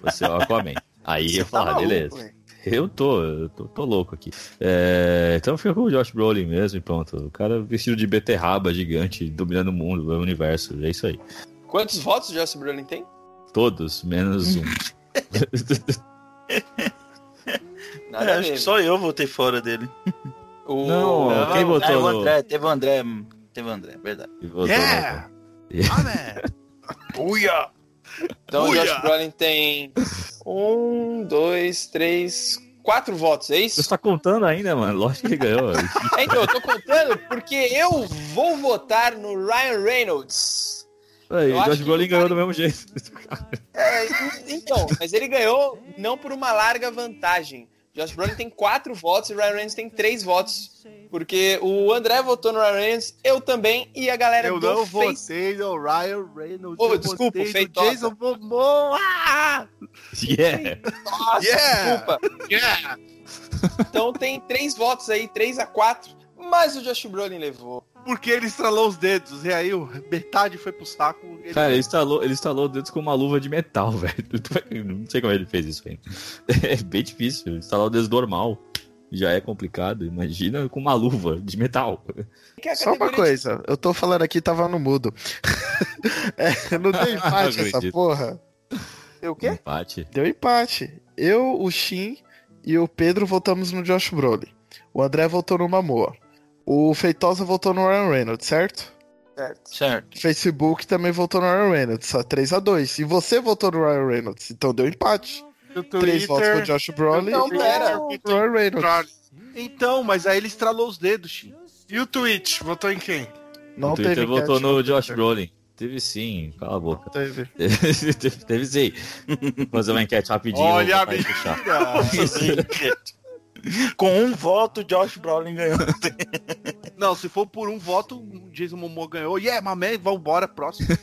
você é o Aquaman. Aí eu Tá falo, maluco, beleza. Eu tô, eu tô, tô louco aqui. É, então fica com o Josh Brolin mesmo e pronto. O cara vestido de beterraba gigante, dominando o mundo, o universo. É isso aí. Quantos votos o Josh Brolin tem? Todos, menos um. *laughs* Nada É, acho que mesmo. só eu votei fora dele. O... Não, quem votou Ah, o no- André, teve o André, teve o André, verdade. E votou Yeah! no- Amen! *laughs* Então o Uia! Josh Brolin tem Um, dois, três, quatro votos, é isso? Você tá contando ainda, mano? Lógico que ele ganhou. *laughs* É, então, eu tô contando porque eu vou votar no Ryan Reynolds. Aí, Eu o acho Josh que Brolin ganhou cara- do mesmo jeito. É, então, mas ele ganhou não por uma larga vantagem. Josh Brolin tem quatro votos e Ryan Reynolds tem três votos. Porque o André votou no Ryan Reynolds, eu também, e a galera Eu do não Face... votei no Ryan Reynolds. Eu desculpa, Feitosa. Jason Momoa. Yeah! Nossa, Yeah! desculpa. Então tem três votos aí, três a quatro. Mas o Josh Brolin levou. Porque ele estralou os dedos. E aí o- metade foi pro saco. Ele... Cara, ele instalou, ele instalou os dedos com uma luva de metal, *laughs* velho. Não sei como ele fez isso ainda. *laughs* É bem difícil. Instalar o dedo normal já é complicado. Imagina com uma luva de metal. Que é Só uma coisa, eu tô falando aqui, tava no mudo. *laughs* É, não deu empate essa Acredito. porra. de- O quê? Empate. Deu empate. Eu, o Shin e o Pedro votamos no Josh Brolin. O André votou no Mamoa. O Feitosa votou no Ryan Reynolds, certo? Certo. Certo. O Facebook também votou no Ryan Reynolds, só 3x2. E você votou no Ryan Reynolds, então deu empate. 3 votos pro. Josh Brolin Não, e pera. pro Ryan Reynolds. Então, mas aí ele estralou os dedos, Shin. E o Twitch? Votou em quem? Não o Twitter teve votou enquete, no. Josh Brolin. Teve sim, cala a boca. Teve. *laughs* teve, teve sim. Vou fazer uma enquete rapidinho. Olha a mentira! *laughs* Com um voto, Josh Brolin ganhou. Não, se for por um voto, o Jason Momoa ganhou. Yeah, mamãe, vambora, próximo. *laughs*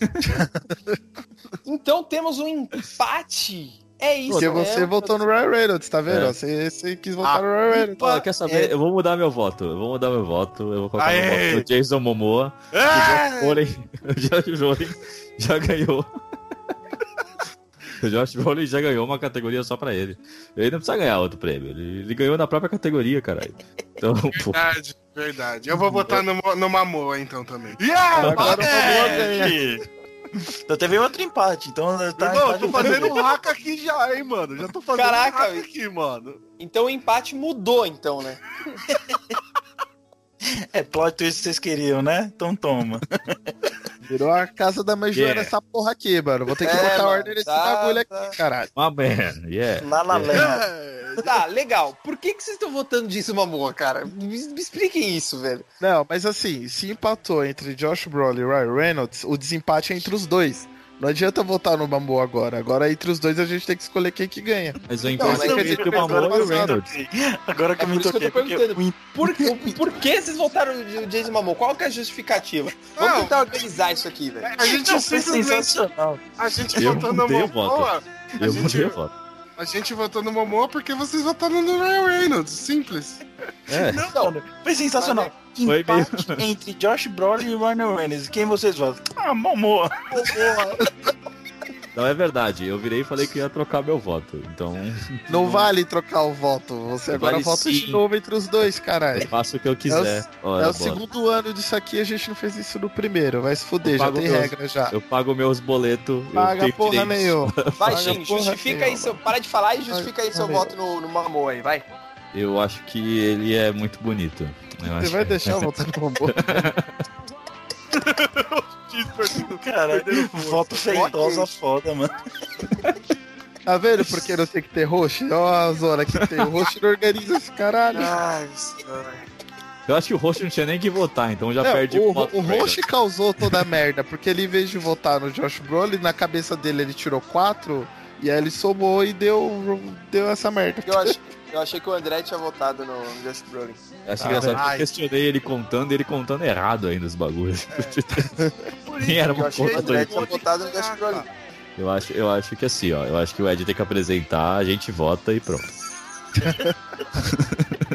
Então temos um empate. É isso, Porque né? você votou no Ryan Reynolds, tá vendo? É. Você, você quis votar Ah, no Ryan Reynolds. Ó, quer saber? Eu vou mudar meu voto. Eu vou mudar meu voto. Eu vou colocar meu Aê! voto no Jason Momoa. Brolin, *laughs* o Josh Brolin já ganhou. O *laughs* Josh Brolin já ganhou uma categoria só pra ele. Ele não precisa ganhar outro prêmio. Ele, ele ganhou na própria categoria, caralho. Então, *laughs* pô. Verdade, verdade. Eu vou votar no, no Mamoa então também. Yeah, Agora ganha. Então teve outro empate. Então tá Irmão, eu empate tô fazendo um hack aqui já, hein, mano. Já tô fazendo Caraca, um hack aqui, mano. Então o empate mudou, então, né? *laughs* É plot twist que vocês queriam, né? Então toma. Virou a casa da mãe Yeah. essa porra aqui, mano. Vou ter que É, botar mano, ordem nesse tá, bagulho tá. aqui, caralho. My man, yeah. Lá na yeah. lenda. *laughs* Tá, legal. Por que, que vocês estão votando disso, Mamoa, cara? Me, me expliquem isso, velho. Não, mas assim, se empatou entre Josh Brolin e Ryan Reynolds, o desempate é entre os dois. Não adianta votar no Mamoa agora. Agora entre os dois a gente tem que escolher quem que ganha. Mas o Não, quer é entre o Mamoa e o. Reynolds. Agora que É eu por me eu toquei. tô Porque Por, que- por que vocês votaram o Jason Mamoa? Qual que é a justificativa? Vamos Não. tentar organizar isso aqui, velho. A gente Não, foi simplesmente. sensacional. A gente Eu votou no Momoa. Eu mudei a voto. A gente votou no Momoa porque vocês votaram no Ryan Reynolds. Simples. É. Não, mano, foi sensacional. Foi Empate entre Josh Brolin e Ryan Reynolds. Quem vocês votam? Ah, Momoa. Não é verdade. Eu virei e falei que ia trocar meu voto. Então, Não vale trocar o voto. Você agora Vale vota de sim. novo entre os dois, caralho. eu faço o que eu quiser. Ora, é o bora. segundo ano disso aqui, a gente não fez isso no primeiro. Vai se fuder, já tem meus- regra já. Eu pago meus boletos. eu Paga porra nenhuma. *laughs* Vai, Paga porra justifica aí seu. Para de falar e justifica aí seu voto no, no Mamoa aí, vai. Eu acho que ele é muito bonito. Eu Você acho vai que- deixar eu votar no Mamoa? Cara, voto feitosa foda, mano. Tá vendo por que não tem que ter host? Ó a zona que tem. O host não organiza esse caralho. Ai, Eu acho que o host não tinha nem que votar, então já Não, perde o, voto o host causou toda a merda, porque ele, em vez de votar no Josh Brolin, na cabeça dele ele tirou quatro, e aí ele somou e deu, deu essa merda. Eu, ach, eu achei que o André tinha votado no Josh Brolin. Eu acho Ah, engraçado que eu questionei ele contando e ele contando errado ainda os bagulhos. *laughs* *laughs* Por Nem era Eu uma achei que o conta André doida. tinha votado no Josh Brolin. Eu acho, eu acho que assim, ó. Eu acho que o Ed tem que apresentar, a gente vota e pronto. *laughs*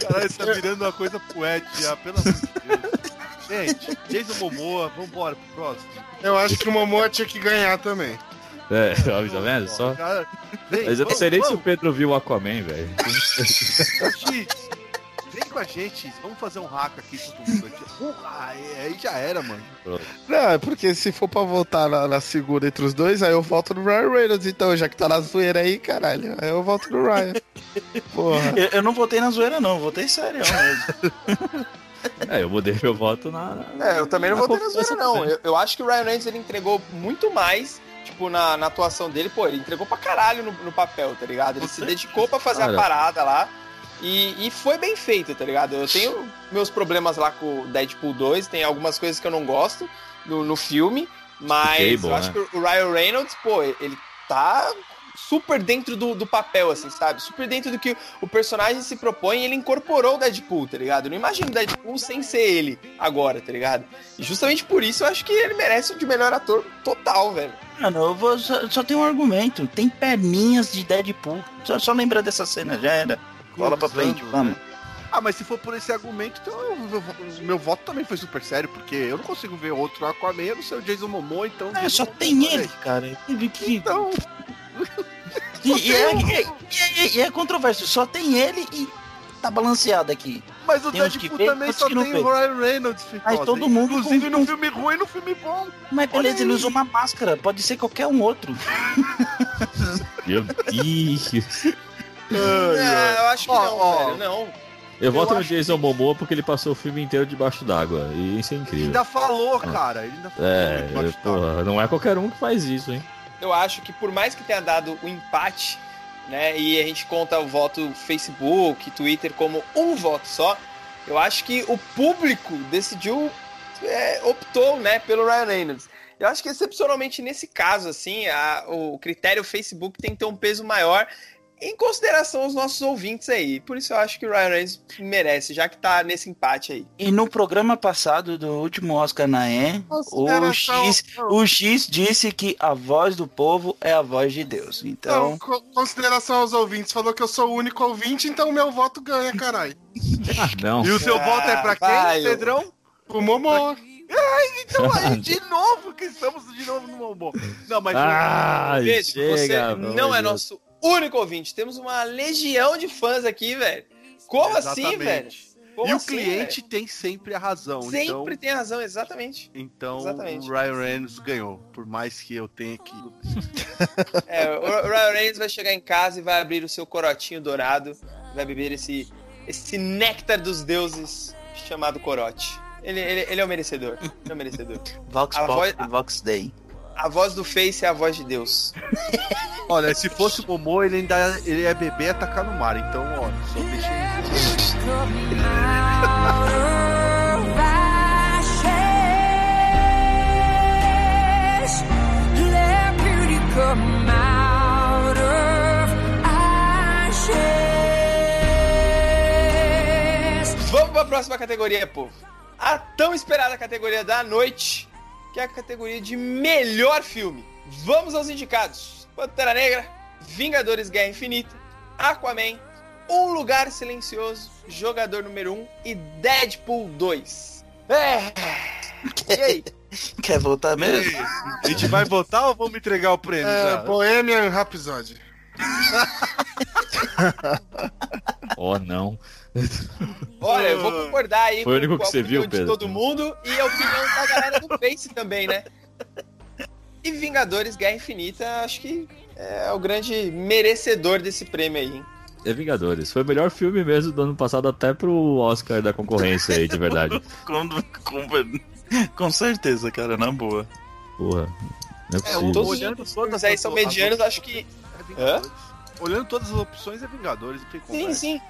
Caralho, isso tá virando uma coisa pro Ed já, pelo amor de Deus. Gente, Jason Momoa, vambora pro próximo. Eu acho que o Momoa tinha que ganhar também. É, *laughs* tá vendo? Só. Cara, vem, Mas eu não sei nem se o. Pedro viu o Aquaman, velho. *laughs* X, vem com a gente, vamos fazer um hack aqui todo mundo aqui. Uh, aí já era, mano. Não, é porque se for pra votar na, na segunda entre os dois, aí eu voto no Ryan Reynolds, então, já que tá na zoeira aí, caralho. Aí eu voto no Ryan. Porra. *laughs* Eu, eu não votei na zoeira, não. Votei sério mesmo. É, eu mudei meu voto na. na- É, eu também não votei na zoeira, não. Eu, eu acho que o Ryan Reynolds ele entregou muito mais tipo, na, na atuação dele, pô, ele entregou pra caralho no, no papel, tá ligado? Ele se dedicou pra fazer Cara. a parada lá. E, e foi bem feito, tá ligado? Eu tenho meus problemas lá com o Deadpool 2, tem algumas coisas que eu não gosto no, no filme, mas Cable, eu acho né? que o Ryan Reynolds, pô, ele tá super dentro do, do papel, assim, sabe? Super dentro do que o personagem se propõe e ele incorporou o Deadpool, tá ligado? Eu não imagino o Deadpool sem ser ele agora, tá ligado? E justamente por isso eu acho que ele merece o de melhor ator total, velho. Mano, eu vou, só, só tem um argumento. Tem perninhas de Deadpool. Só, só lembrar dessa cena, já era. Bola pra frente, vamos. Ah, mas se for por esse argumento, então eu- eu- o meu voto também foi super sério, porque eu não consigo ver outro Aquaman, eu não sei o Jason Momoa, então... É, só tem ele, cara. Então, E, e é, e, e- e é controverso, só tem ele e tá balanceado aqui. mas o Tem que Deadpool vê, também só que tem o Ryan Reynolds. Mas todo mundo Inclusive com- no filme ruim e no filme bom. Mas beleza, Olha ele usa uma máscara, pode ser qualquer um outro. Meu Deus. *laughs* É, eu acho que Ó, não, ó. velho, não. Eu voto no Jason Momoa porque ele passou o filme inteiro debaixo d'água. E isso é incrível. Ainda falou, cara. Ele ainda falou. É, porra, não é qualquer um que faz isso, hein? Eu acho que por mais que tenha dado o empate, né, e a gente conta o voto Facebook, Twitter como um voto só, eu acho que o público decidiu, é, optou, né, pelo Ryan Reynolds. Eu acho que excepcionalmente nesse caso, assim, a- o critério Facebook tem que ter um peso maior em consideração aos nossos ouvintes aí. Por isso eu acho que o Ryan Reynolds merece, já que tá nesse empate aí. E no programa passado do último Oscar na E, o X, o X disse que a voz do povo é a voz de Deus. Então, Então, co- consideração aos ouvintes. Falou que eu sou o único ouvinte, então o meu voto ganha, caralho. Ah, não. E o seu Ah, voto é pra quem, vai, Pedrão? O Momoa. Então aí, de novo, que estamos de novo no Momo. Não, mas... Ah, chega. você não é de Deus. nosso único ouvinte. Temos uma legião de fãs aqui, velho. Como assim, velho? Exatamente. Como e o assim, cliente tem sempre a razão. velho? então, sempre tem razão, exatamente. então Exatamente. o Ryan Reynolds ganhou. Por mais que eu tenha que. *laughs* É, o Ryan Reynolds vai chegar em casa e vai abrir o seu corotinho dourado, vai beber esse, esse néctar dos deuses chamado corote. Ele, ele, ele é o merecedor. Ele é o merecedor. *laughs* Vox a Pop voz- e Vox Day. A voz do Face é a voz de Deus. *laughs* Olha, se fosse o Momo, ele ainda ele é bebê e atacar no mar. Então, olha, só deixa ele. Vamos pra próxima categoria, povo. A tão esperada categoria da noite, que é a categoria de melhor filme. Vamos aos indicados: Pantera Negra, Vingadores Guerra Infinita, Aquaman, Um Lugar Silencioso, Jogador Número 1 e Deadpool 2. É. E aí? *laughs* Quer voltar mesmo? A gente vai votar ou vamos entregar o prêmio? É, já? Bohemian Rhapsody. *laughs* *laughs* Oh, não. Olha, eu vou concordar aí Foi o único com que a você opinião viu, de Pedro? todo mundo e a opinião da galera do Face também, né? E Vingadores Guerra Infinita, acho que é o grande merecedor desse prêmio aí, hein? É Vingadores. Foi o melhor filme mesmo do ano passado, até pro Oscar da concorrência aí, de verdade. *laughs* Com, com, com certeza, cara, na boa. Porra. Não é É, possível. todos Olhando os filmes aí as- são medianos, acho que. é Vingadores. Olhando todas as opções, é Vingadores. Não tem Sim, conversa. sim.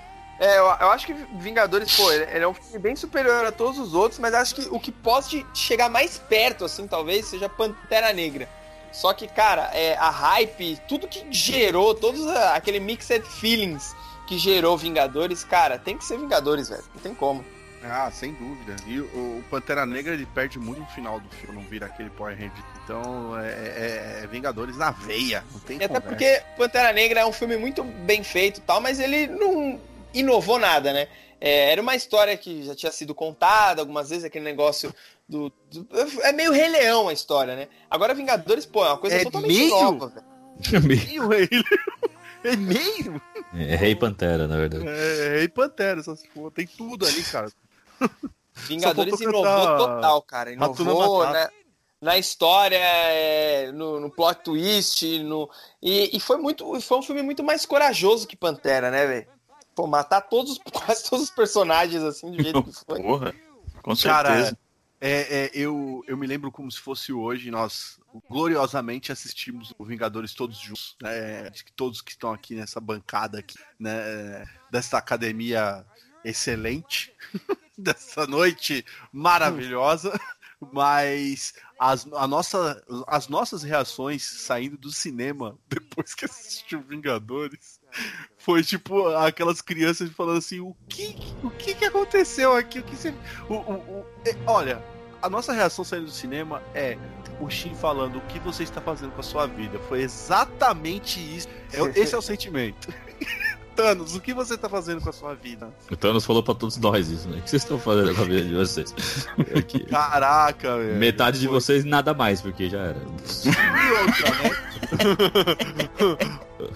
É, eu, eu acho que Vingadores, pô, ele, ele é um filme bem superior a todos os outros, mas acho que o que pode chegar mais perto, assim, talvez, seja Pantera Negra. Só que, cara, é, a hype, tudo que gerou, todos a- aquele mixed feelings que gerou Vingadores, cara, tem que ser Vingadores, velho. Não tem como. Ah, sem dúvida. E o, o Pantera Negra ele perde muito no final do filme, não vira aquele Power Ranger. Então é, é- é Vingadores na veia, não tem E até conversa. porque Pantera Negra é um filme muito bem feito e tal, mas ele não inovou nada, né? É, era uma história que já tinha sido contada algumas vezes, aquele negócio do, do- É meio Rei Leão a história, né? Agora Vingadores, pô, é uma coisa É totalmente meio? nova, *laughs* velho. meio ele. *laughs* É meio? É Rei Pantera, na verdade. É, Rei Pantera, só se for. Tem tudo ali, cara. *laughs* Vingadores inovou cantar total, cara. Inovou né? na história, é, no, no plot twist, no... E, e foi muito. Foi um filme muito mais corajoso que Pantera, né, velho? Pô, matar todos, os- *laughs* quase todos os personagens assim, do jeito que foi. Porra, com Cara, certeza. É, é, eu, eu me lembro como se fosse hoje, nós gloriosamente assistimos o Vingadores todos juntos, né? Acho que todos que estão aqui nessa bancada aqui, né? Dessa academia excelente, *laughs* dessa noite maravilhosa, mas as, a nossa, as nossas reações saindo do cinema *laughs* depois que assistiu Vingadores *laughs* foi tipo aquelas crianças falando assim: o que, o que, que aconteceu aqui? O que você. O, o, o... é, olha, a nossa reação saindo do cinema é o Shin falando o que você está fazendo com a sua vida. Foi exatamente isso. É- esse é o sentimento. *laughs* Thanos, o que você está fazendo com a sua vida? O Thanos falou pra todos nós isso, né? O que vocês estão fazendo com a vida de vocês? *laughs* Aqui. Caraca, velho. Metade de vocês nada mais, porque já era. E outra, né?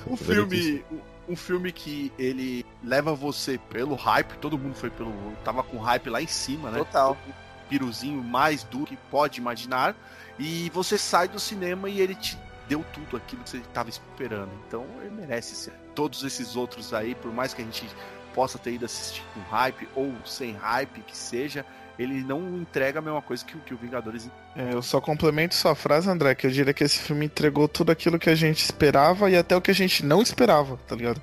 um filme. Um filme que ele leva você pelo hype, todo mundo foi pelo. tava com hype lá em cima, né? Total. O piruzinho mais duro que pode imaginar. E você sai do cinema e ele te deu tudo aquilo que você estava esperando. Então ele merece ser. Todos esses outros aí, por mais que a gente possa ter ido assistir com hype ou sem hype que seja, ele não entrega a mesma coisa que, o- que o Vingadores É, eu só complemento sua frase, André, que eu diria que esse filme entregou tudo aquilo que a gente esperava e até o que a gente não esperava, tá ligado?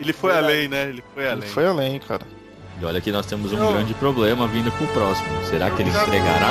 Ele foi Verdade. além, né? Ele foi Ele além. foi além, cara. E olha que nós temos um Não. grande problema vindo pro próximo. Será que ele entregará?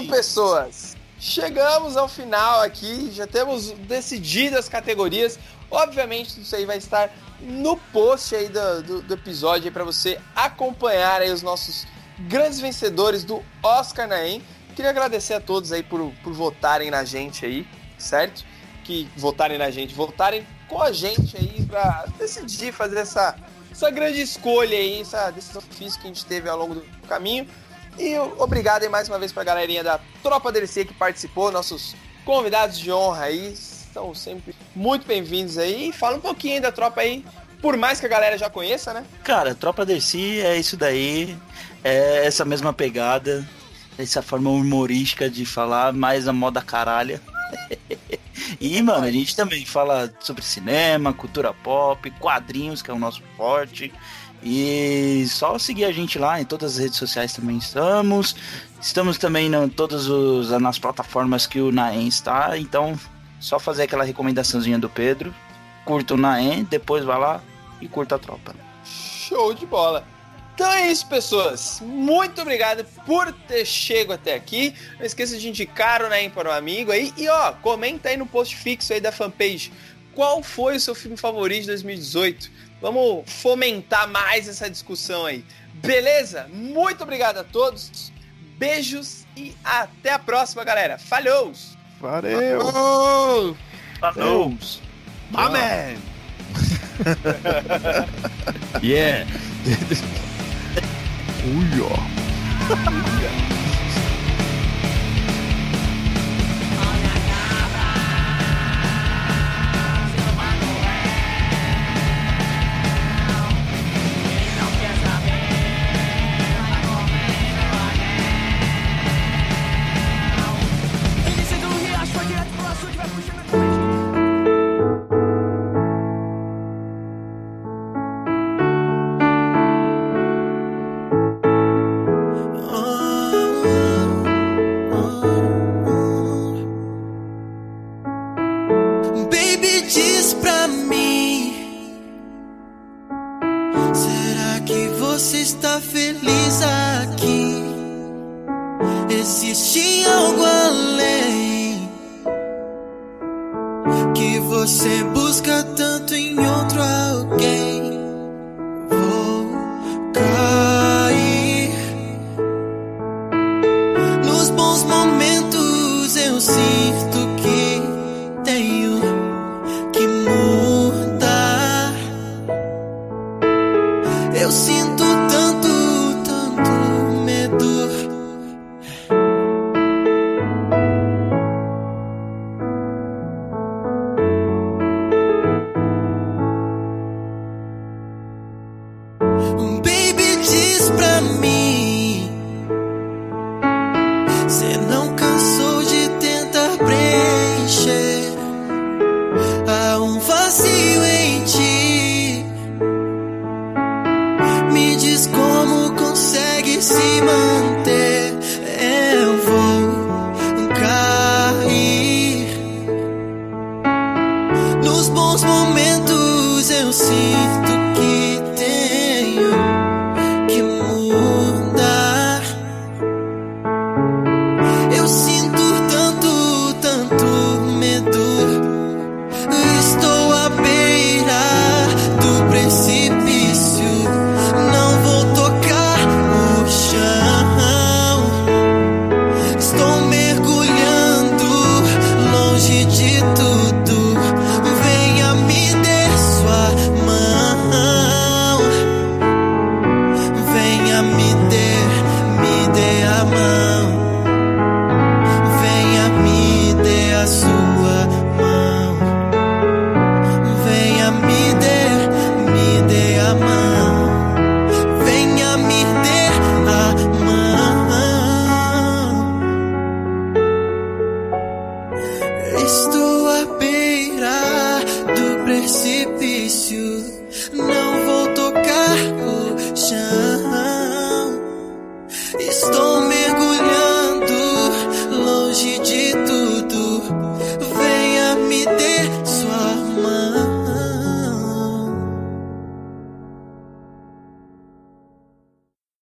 Isso, assim. pessoas. Chegamos ao final aqui, já temos decidido as categorias. Obviamente, isso aí vai estar no post aí do, do, do episódio para você acompanhar aí os nossos grandes vencedores do Oscar Naem. Queria agradecer a todos aí por, por votarem na gente aí, certo? Que votarem na gente, votarem com a gente aí para decidir fazer essa, essa grande escolha aí, essa decisão difícil que a gente teve ao longo do caminho. E obrigado aí mais uma vez pra galerinha da Tropa DLC que participou, nossos convidados de honra aí, são sempre muito bem-vindos aí. E fala um pouquinho aí da tropa aí, por mais que a galera já conheça, né? Cara, Tropa Dercy é isso daí, é essa mesma pegada, essa forma humorística de falar, mais a moda caralha. *laughs* e, mano, a gente também fala sobre cinema, cultura pop, quadrinhos, que é o nosso forte. E só seguir a gente lá, em todas as redes sociais também estamos. Estamos também em todas os, nas plataformas que o Naem está, então só fazer aquela recomendaçãozinha do Pedro. Curta o Naem, depois vai lá e curta a tropa. Show de bola! Então é isso, pessoas. Muito obrigado por ter chego até aqui. Não esqueça de indicar o Naim para um amigo aí. E ó, comenta aí no post fixo aí da fanpage. Qual foi o seu filme favorito de 2018? Vamos fomentar mais essa discussão aí. Beleza? Muito obrigado a todos. Beijos e até a próxima, galera. Falou! Valeu! Falou! my man! *laughs* Yeah! *laughs* Ui, ó.